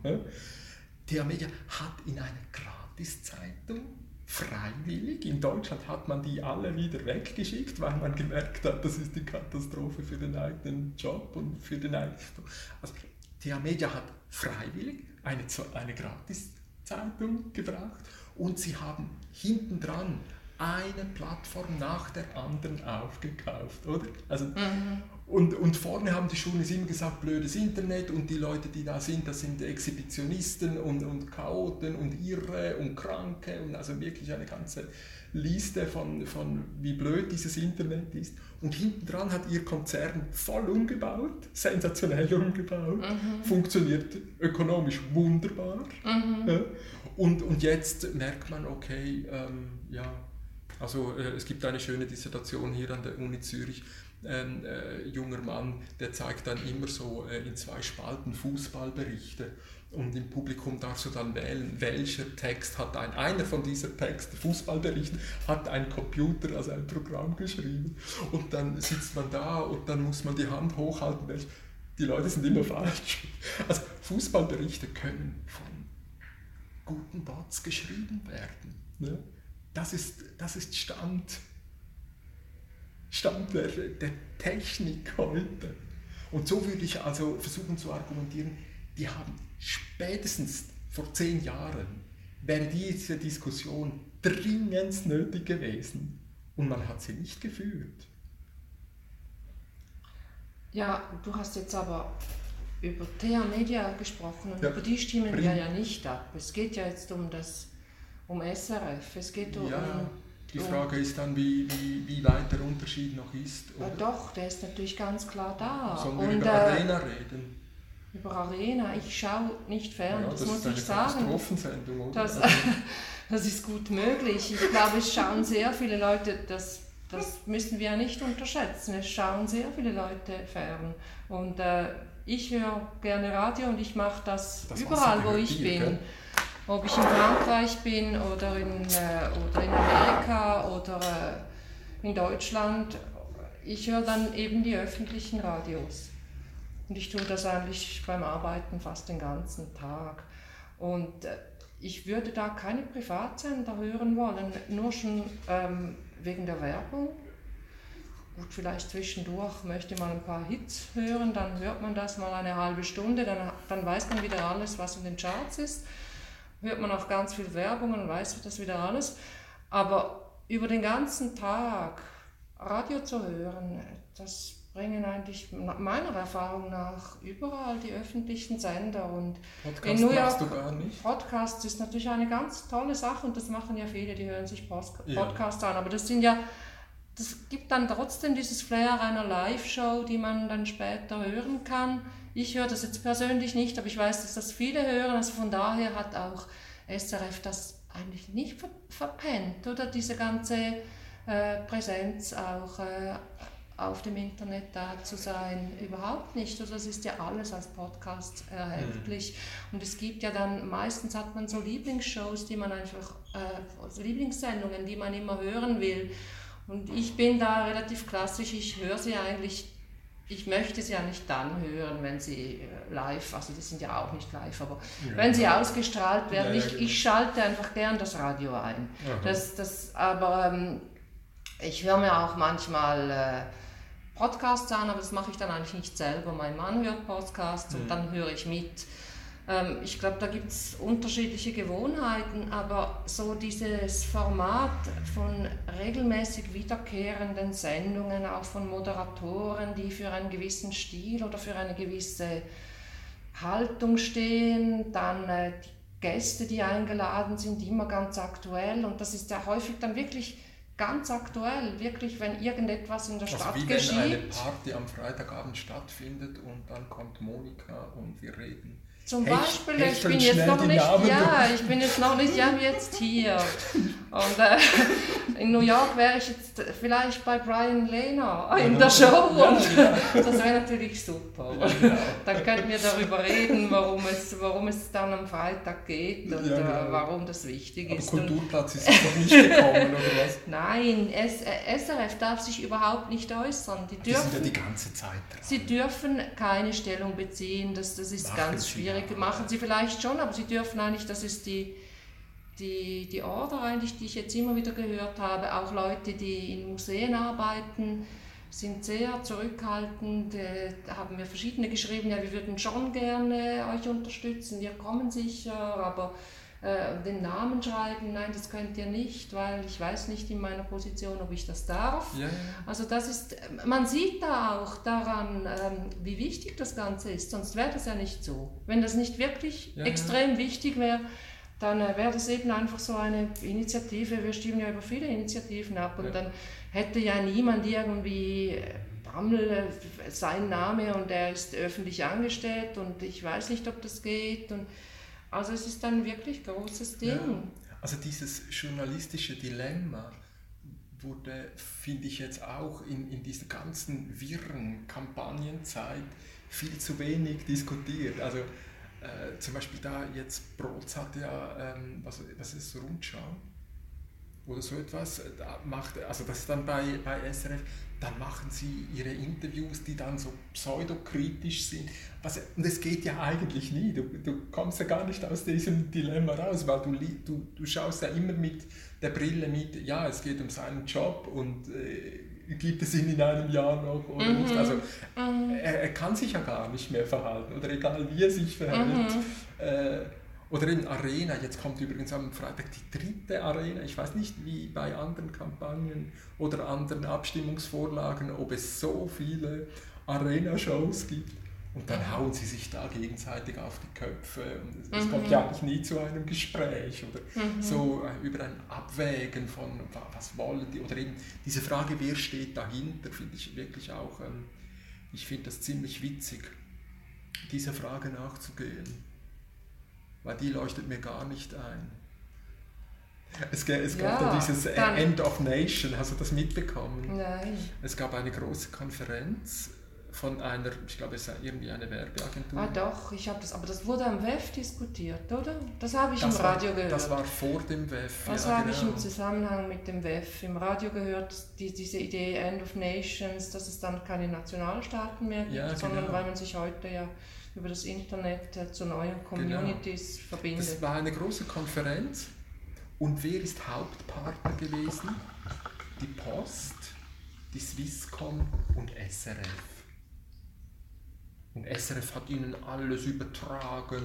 TA Media hat in einer Gratiszeitung freiwillig, in Deutschland hat man die alle wieder weggeschickt, weil man gemerkt hat, das ist die Katastrophe für den eigenen Job und für den eigenen... Also TA Media hat freiwillig eine, eine Gratiszeitung gebracht und sie haben hinten dran eine Plattform nach der anderen aufgekauft, oder? Also, mhm. und, und vorne haben die Journalisten immer gesagt, blödes Internet und die Leute, die da sind, das sind Exhibitionisten und, und Chaoten und Irre und Kranke und also wirklich eine ganze Liste von, von wie blöd dieses Internet ist. Und hinten dran hat ihr Konzern voll umgebaut, sensationell umgebaut, mhm. funktioniert ökonomisch wunderbar. Mhm. Und, und jetzt merkt man, okay, ähm, ja, also äh, es gibt eine schöne Dissertation hier an der Uni Zürich. Ein äh, junger Mann, der zeigt dann immer so äh, in zwei Spalten Fußballberichte und im Publikum darfst du dann wählen, welcher Text hat ein, einer von diesen Texten, Fußballberichten, hat ein Computer, also ein Programm geschrieben und dann sitzt man da und dann muss man die Hand hochhalten, die Leute sind immer falsch. Also Fußballberichte können von guten Bots geschrieben werden. Ne? Das, ist, das ist Stand, Stand der, der Technik heute. Und so würde ich also versuchen zu argumentieren, die haben spätestens vor zehn Jahren wäre diese Diskussion dringend nötig gewesen und man hat sie nicht geführt. Ja, du hast jetzt aber über TH Media gesprochen und ja, über die stimmen wir ja nicht ab. Es geht ja jetzt um das um SRF. Es geht um, ja, die Frage um, ist dann, wie, wie, wie weit der Unterschied noch ist. Ja, doch, der ist natürlich ganz klar da. Sollen wir und, über Arena reden? Über Arena. Ich schaue nicht fern, ja, das, das, muss ich sagen. Das, das ist gut möglich. Ich glaube, es schauen sehr viele Leute, das, das müssen wir ja nicht unterschätzen, es schauen sehr viele Leute fern. Und äh, ich höre gerne Radio und ich mache das, das überall, wo ich bin. Gell? Ob ich in Frankreich bin oder in, äh, oder in Amerika oder äh, in Deutschland, ich höre dann eben die öffentlichen Radios. Und ich tue das eigentlich beim Arbeiten fast den ganzen Tag. Und äh, ich würde da keine Privatsender hören wollen, nur schon ähm, wegen der Werbung. Gut, vielleicht zwischendurch möchte man ein paar Hits hören, dann hört man das mal eine halbe Stunde, dann, dann weiß man wieder alles, was in den Charts ist. Hört man auch ganz viel Werbung und weiß das wieder alles. Aber über den ganzen Tag Radio zu hören, das bringen eigentlich meiner Erfahrung nach überall die öffentlichen Sender und Podcast in New York, du gar nicht. Podcasts ist natürlich eine ganz tolle Sache und das machen ja viele, die hören sich Podcasts ja. an, aber das sind ja das gibt dann trotzdem dieses Flair einer Live-Show, die man dann später hören kann. Ich höre das jetzt persönlich nicht, aber ich weiß, dass das viele hören. Also von daher hat auch SRF das eigentlich nicht verpennt, oder diese ganze äh, Präsenz auch äh, auf dem Internet da zu sein, überhaupt nicht. Also das ist ja alles als Podcast erhältlich. Mhm. Und es gibt ja dann, meistens hat man so Lieblingsshows, die man einfach, äh, also Lieblingssendungen, die man immer hören will. Und ich bin da relativ klassisch, ich höre sie eigentlich, ich möchte sie ja nicht dann hören, wenn sie äh, live, also die sind ja auch nicht live, aber ja. wenn sie ausgestrahlt werden, ja, ja, ich, genau. ich schalte einfach gern das Radio ein. Das, das, aber ähm, ich höre mir auch manchmal... Äh, Podcasts an, aber das mache ich dann eigentlich nicht selber. Mein Mann hört Podcasts mhm. und dann höre ich mit. Ähm, ich glaube, da gibt es unterschiedliche Gewohnheiten, aber so dieses Format von regelmäßig wiederkehrenden Sendungen, auch von Moderatoren, die für einen gewissen Stil oder für eine gewisse Haltung stehen, dann äh, die Gäste, die eingeladen sind, immer ganz aktuell und das ist ja häufig dann wirklich ganz aktuell, wirklich, wenn irgendetwas in der also Stadt wie geschieht. Wenn eine Party am Freitagabend stattfindet und dann kommt Monika und wir reden zum Beispiel, ich bin jetzt noch nicht, ja, ich bin jetzt noch nicht, ja, jetzt hier. Und äh, in New York wäre ich jetzt vielleicht bei Brian Lehner in der Show und das wäre natürlich super. Dann könnten wir darüber reden, warum es, warum es dann am Freitag geht und ja, genau. warum das wichtig Aber ist. Kulturplatz ist noch nicht gekommen, oder was? Nein, S äh, SRF darf sich überhaupt nicht äußern. Die, dürfen, die sind ja die ganze Zeit dran. Sie dürfen keine Stellung beziehen, das, das ist Machen ganz schwierig schwierig. Machen sie vielleicht schon, aber sie dürfen eigentlich, das ist die, die, die Order eigentlich, die ich jetzt immer wieder gehört habe, auch Leute, die in Museen arbeiten, sind sehr zurückhaltend, äh, haben mir verschiedene geschrieben, ja, wir würden schon gerne euch unterstützen, wir kommen sicher, aber äh, den Namen schreiben, nein, das könnt ihr nicht, weil ich weiß nicht in meiner Position, ob ich das darf. Ja, ja. Also das ist, man sieht da auch daran, ähm, wie wichtig das Ganze ist, sonst wäre das ja nicht so. Wenn das nicht wirklich ja, extrem wichtig wäre, dann äh, wäre das eben einfach so eine Initiative, wir stimmen ja über viele Initiativen ab und dann hätte ja niemand irgendwie äh, Bammel sein Name und er ist öffentlich angestellt und ich weiß nicht, ob das geht und also es ist ein wirklich großes Ding. Ja, also dieses journalistische Dilemma wurde, finde ich jetzt auch in, in dieser ganzen wirren Kampagnenzeit viel zu wenig diskutiert. Also äh, zum Beispiel da jetzt Brotz hat ja, ähm, was, was ist Rundschau? Oder so etwas äh, macht, also das ist dann bei, bei SRF, dann machen sie ihre Interviews, die dann so pseudokritisch sind. Was, und es geht ja eigentlich nie, du, du kommst ja gar nicht aus diesem Dilemma raus, weil du, du, du schaust ja immer mit der Brille mit, ja, es geht um seinen Job und äh, gibt es ihn in einem Jahr noch oder mhm. nicht. Also mhm. er, er, kann sich ja gar nicht mehr verhalten oder egal wie er sich verhält. Mhm. Äh, oder in Arena, jetzt kommt übrigens am Freitag die dritte Arena. Ich weiß nicht, wie bei anderen Kampagnen oder anderen Abstimmungsvorlagen, ob es so viele Arena-Shows gibt. Und dann hauen sie sich da gegenseitig auf die Köpfe. Und es, mhm. kommt ja eigentlich nie zu einem Gespräch oder mhm. so äh, über ein Abwägen von, was wollen die. Oder eben diese Frage, wer steht dahinter, finde ich wirklich auch, ähm, ich finde das ziemlich witzig, dieser Frage nachzugehen weil die leuchtet mir gar nicht ein. Es, es gab ja, dieses End of Nation, hast du das mitbekommen? Nein. Es gab eine große Konferenz von einer, ich glaube, es ist irgendwie eine Werbeagentur. Ah doch, ich habe das, aber das wurde am WEF diskutiert, oder? Das habe ich das im Radio war, gehört. Das war vor dem WEF. Das ja, habe ich genau. im Zusammenhang mit dem WEF im Radio gehört, die, diese Idee End of Nations, dass es dann keine Nationalstaaten mehr gibt, Ja, sondern genau. weil man sich heute ja über das Internet zu neuen Communities verbindet. Das war eine große Konferenz. Und wer ist Hauptpartner gewesen? Die Post, die Swisscom und SRF. Und SRF hat ihnen alles übertragen.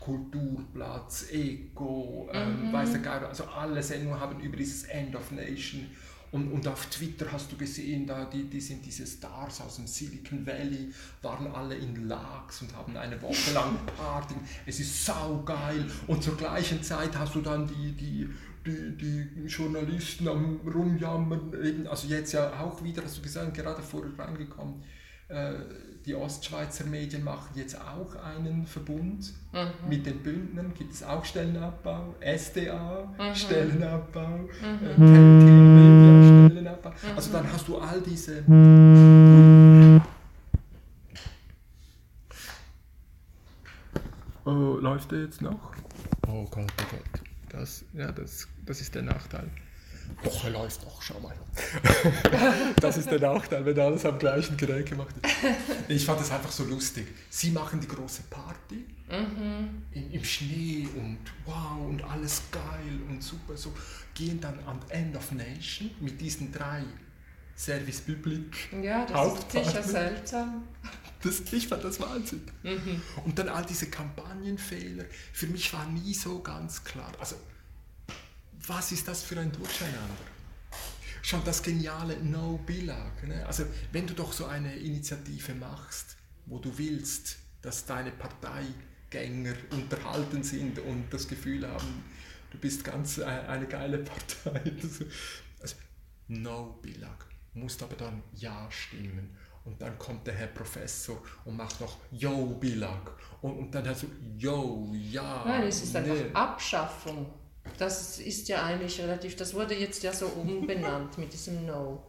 Kulturplatz, Eco, ähm, weiß der Geier, also alle Sendungen haben über dieses End of Nation. Und, und auf Twitter hast du gesehen, da die, die sind diese Stars aus dem Silicon Valley, waren alle in Lachs und haben eine Woche lang Party. Es ist saugeil. Und zur gleichen Zeit hast du dann die, die, die, die Journalisten am Rumjammern, also jetzt ja auch wieder, hast du gesagt, gerade vorher reingekommen, äh, die Ostschweizer Medien machen jetzt auch einen Verbund. Mit den Bündnern, gibt es auch Stellenabbau, SDA, Stellenabbau, äh, Telltale Media, Stellenabbau. Also dann hast du all diese... Oh, läuft der jetzt noch? Oh Gott, oh Gott. Das, ja, das, das ist der Nachteil. Doch, er läuft doch, schau mal. das ist der Nachteil, wenn alles am gleichen Gerät gemacht ist. Ich fand das einfach so lustig. Sie machen die große Party im, im Schnee und wow und alles geil und super. So gehen dann am End of Nation mit diesen drei Service Public ja, das ist sicher seltsam. Das, ich fand das Wahnsinn. Und dann all diese Kampagnenfehler. Für mich war nie so ganz klar. Also, was ist das für ein Durcheinander? Schon das geniale No Billag. Ne? Also, wenn du doch so eine Initiative machst, wo du willst, dass deine Parteigänger unterhalten sind und das Gefühl haben, du bist ganz äh, eine geile Partei. Also, No Billag. Musst aber dann Ja stimmen. Und dann kommt der Herr Professor und macht noch Yo Billag. Und, und dann hast du Yo, ja. Nein, es ist einfach nee. Abschaffung. Das ist ja eigentlich relativ, das wurde jetzt ja so umbenannt mit diesem No.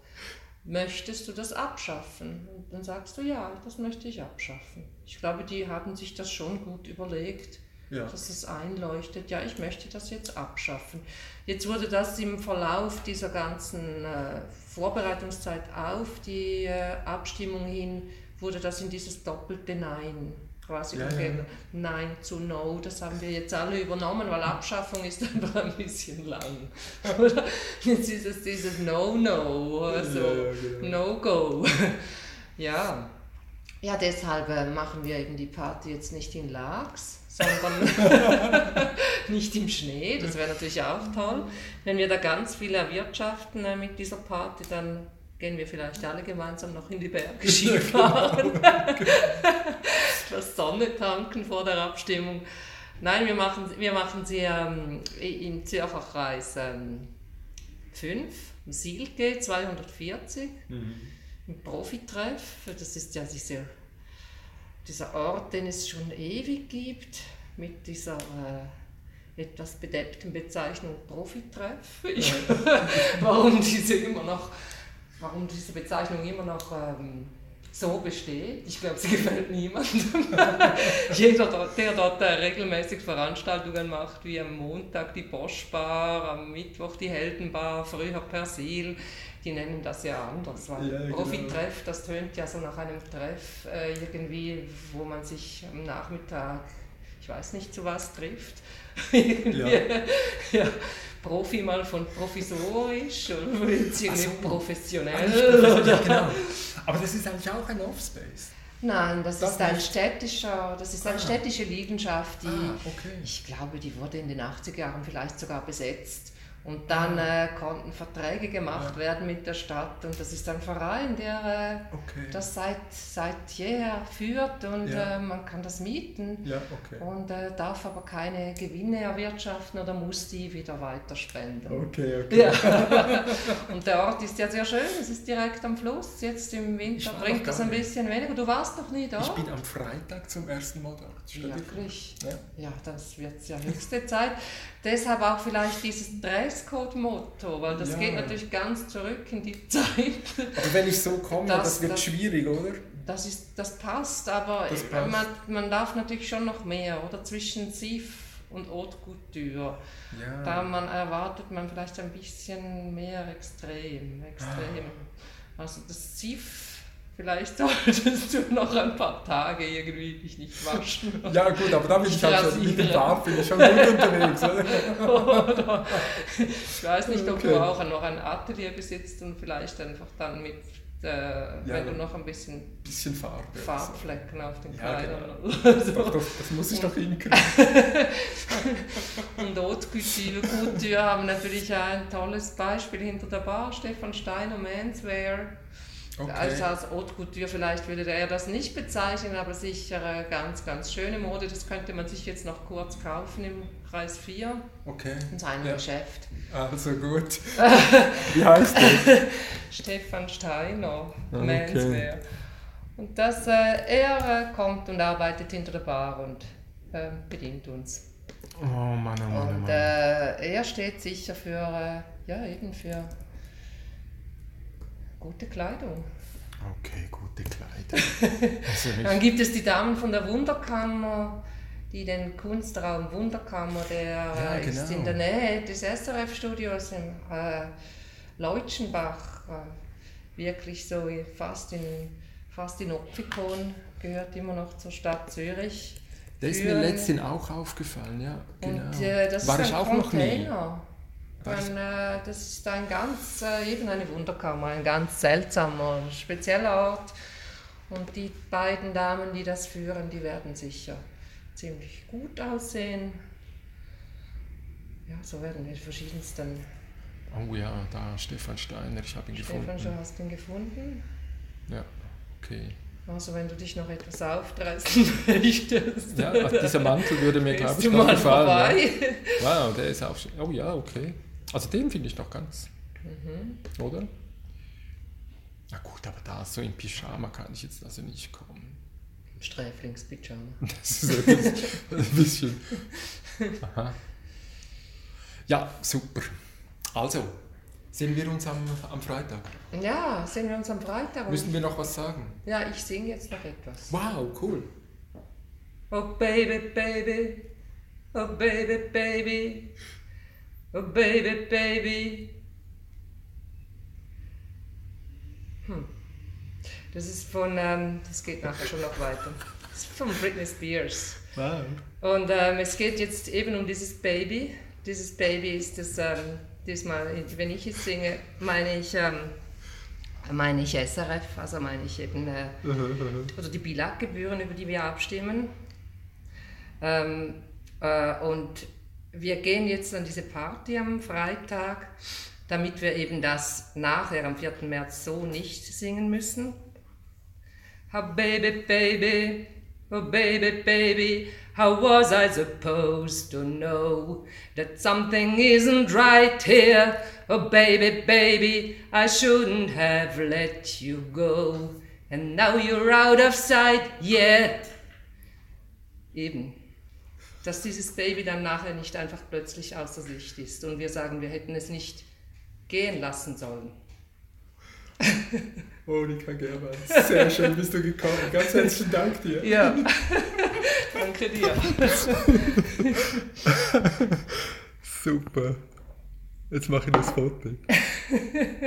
Möchtest du das abschaffen? Und dann sagst du, ja, das möchte ich abschaffen. Ich glaube, die haben sich das schon gut überlegt, Ja. dass es einleuchtet. Ja, ich möchte das jetzt abschaffen. Jetzt wurde das im Verlauf dieser ganzen äh, Vorbereitungszeit auf die äh, Abstimmung hin, wurde das in dieses doppelte Nein quasi Ja, ja. Nein zu No, das haben wir jetzt alle übernommen, weil Abschaffung ist einfach ein bisschen lang. Oder? Jetzt ist es dieses No-No, also Ja, genau. No-Go. Ja. Ja, deshalb äh, machen wir eben die Party jetzt nicht in Lachs, sondern nicht im Schnee. Das wäre natürlich auch toll. Wenn wir da ganz viel erwirtschaften äh, mit dieser Party, dann gehen wir vielleicht alle gemeinsam noch in die Berge Skifahren. das Sonne tanken vor der Abstimmung. Nein, wir machen, wir machen sie ähm, im Zürcher Kreis ähm, 5, im Silke 240, im Profitreff. Das ist ja diese, dieser Ort, den es schon ewig gibt, mit dieser äh, etwas bedeckten Bezeichnung Profitreff. Ich, warum diese immer noch, warum diese Bezeichnung immer noch ähm, so besteht. Ich glaube, sie gefällt niemandem. Jeder, der dort äh, regelmäßig Veranstaltungen macht, wie am Montag die Boschbar, am Mittwoch die Heldenbar, früher Persil, die nennen das ja anders. Weil Ja, genau. Profitreff, das tönt ja so nach einem Treff äh, irgendwie, wo man sich am Nachmittag, ich weiß nicht zu was trifft. Irgendwie, ja. Profi mal von provisorisch oder jetzt irgendwie Ach so. professionell. Ja, genau. Aber das ist eigentlich auch ein Offspace. Nein, das, Das ist ein nicht? städtischer, das ist eine Ah. städtische Liegenschaft, die Ah, okay. ich glaube, die wurde in den 80er Jahren vielleicht sogar besetzt. Und dann äh, konnten Verträge gemacht werden mit der Stadt und das ist ein Verein, der äh, Okay. das seit, seit jeher führt und Ja. äh, man kann das mieten ja, okay. und äh, darf aber keine Gewinne erwirtschaften oder muss die wieder weiter spenden. Okay, okay. Ja. und der Ort ist ja sehr schön, es ist direkt am Fluss. Jetzt im Winter bringt das ein nicht. bisschen weniger. Du warst noch nie da? Ich bin am Freitag zum ersten Mal da. Wirklich? Ja. Ja, das wird ja höchste Zeit. Deshalb auch vielleicht dieses Dresscode-Motto, weil das Ja. geht natürlich ganz zurück in die Zeit. Aber wenn ich so komme, Das- das, wird das- schwierig, oder? Das, ist, das passt, aber Das passt. Man, man darf natürlich schon noch mehr, oder? Zwischen Sief und Haute Couture. Ja. Da man erwartet man vielleicht ein bisschen mehr extrem. extrem. Ah. Also das Sief, vielleicht solltest du noch ein paar Tage irgendwie dich nicht waschen. Ja gut, aber da bin ich halt schon, mit dem. Bart bin ich schon gut unterwegs. Oder? Ich weiß nicht, ob Okay. du auch noch ein Atelier besitzt und vielleicht einfach dann mit, äh, wenn du noch ein bisschen Bisschen Farbe. Farbflecken auf den Ja, Kleidern genau. oder so. Doch, das, das muss ich doch hinkriegen. Und Haute Couture, Couture haben natürlich ein tolles Beispiel hinter der Bar, Stefan Steiner Menswear. Okay. Also als Haute Couture vielleicht würde er das nicht bezeichnen, aber sicher ganz, ganz schöne Mode. Das könnte man sich jetzt noch kurz kaufen im Kreis 4 okay. in seinem Ja. Geschäft. Also gut. Wie heißt das? Stefan Steiner, Ah, Menswear. Und das, äh, er äh, kommt und arbeitet hinter der Bar und äh, bedient uns. Oh Mann, oh Mann, oh Und Mann. äh, er steht sicher für, ja, eben für gute Kleidung. Okay, gute Kleider. Also Dann gibt es die Damen von der Wunderkammer, die den Kunstraum Wunderkammer, der Ja, äh, ist genau. in der Nähe des SRF-Studios im äh, Leutschenbach, äh, wirklich so fast in, fast in Opfikon, gehört immer noch zur Stadt Zürich. der ist mir letztens auch aufgefallen, ja. Genau. Und äh, das War ist ich auch noch nie. Ein, äh, das ist ein ganz, äh, eben eine Wunderkammer, ein ganz seltsamer, spezieller Ort. Und die beiden Damen, die das führen, die werden sicher ziemlich gut aussehen. Ja, so werden wir die verschiedensten. Oh ja, da Stefan Steiner, ich habe ihn Stefan, gefunden. hast du ihn gefunden? Ja, okay. Also wenn du dich noch etwas aufdreißen möchtest, Ja, dieser Mantel würde mir, glaube ich, noch mal gefallen. Ja. Wow, der ist auch schon. Oh ja, okay. Also den finde ich noch ganz. Mhm. Oder? Na gut, aber da so in Pyjama kann ich jetzt also nicht kommen. Sträflingspyjama. Das ist ein bisschen. Ein bisschen. Aha. Ja, super. Also, sehen wir uns am, am Freitag. Ja, sehen wir uns am Freitag. Müssen wir noch was sagen? Ja, ich singe jetzt noch etwas. Wow, cool. Oh baby, baby, oh baby, baby, oh baby, baby. Hm. Das ist von, ähm, das geht nachher schon noch weiter. Das ist von Britney Spears. Wow. Und ähm, es geht jetzt eben um dieses Baby. Dieses Baby ist das, ähm, diesmal, wenn ich es singe, meine ich, ähm, meine ich SRF, also meine ich eben äh, oder die Bilaggebühren, über die wir abstimmen. Ähm, äh, und wir gehen jetzt an diese Party am Freitag, damit wir eben das nachher am 4. März so nicht singen müssen. Oh baby, baby, oh baby, baby, how was I supposed to know that something isn't right here? Oh baby, baby, I shouldn't have let you go. And now you're out of sight, yeah. Eben. Dass dieses Baby dann nachher nicht einfach plötzlich außer Sicht ist und wir sagen, wir hätten es nicht gehen lassen sollen. Monika Gerber, sehr schön bist du gekommen. Ganz herzlichen Dank dir. Ja. Danke dir. Super. Jetzt mache ich das Foto.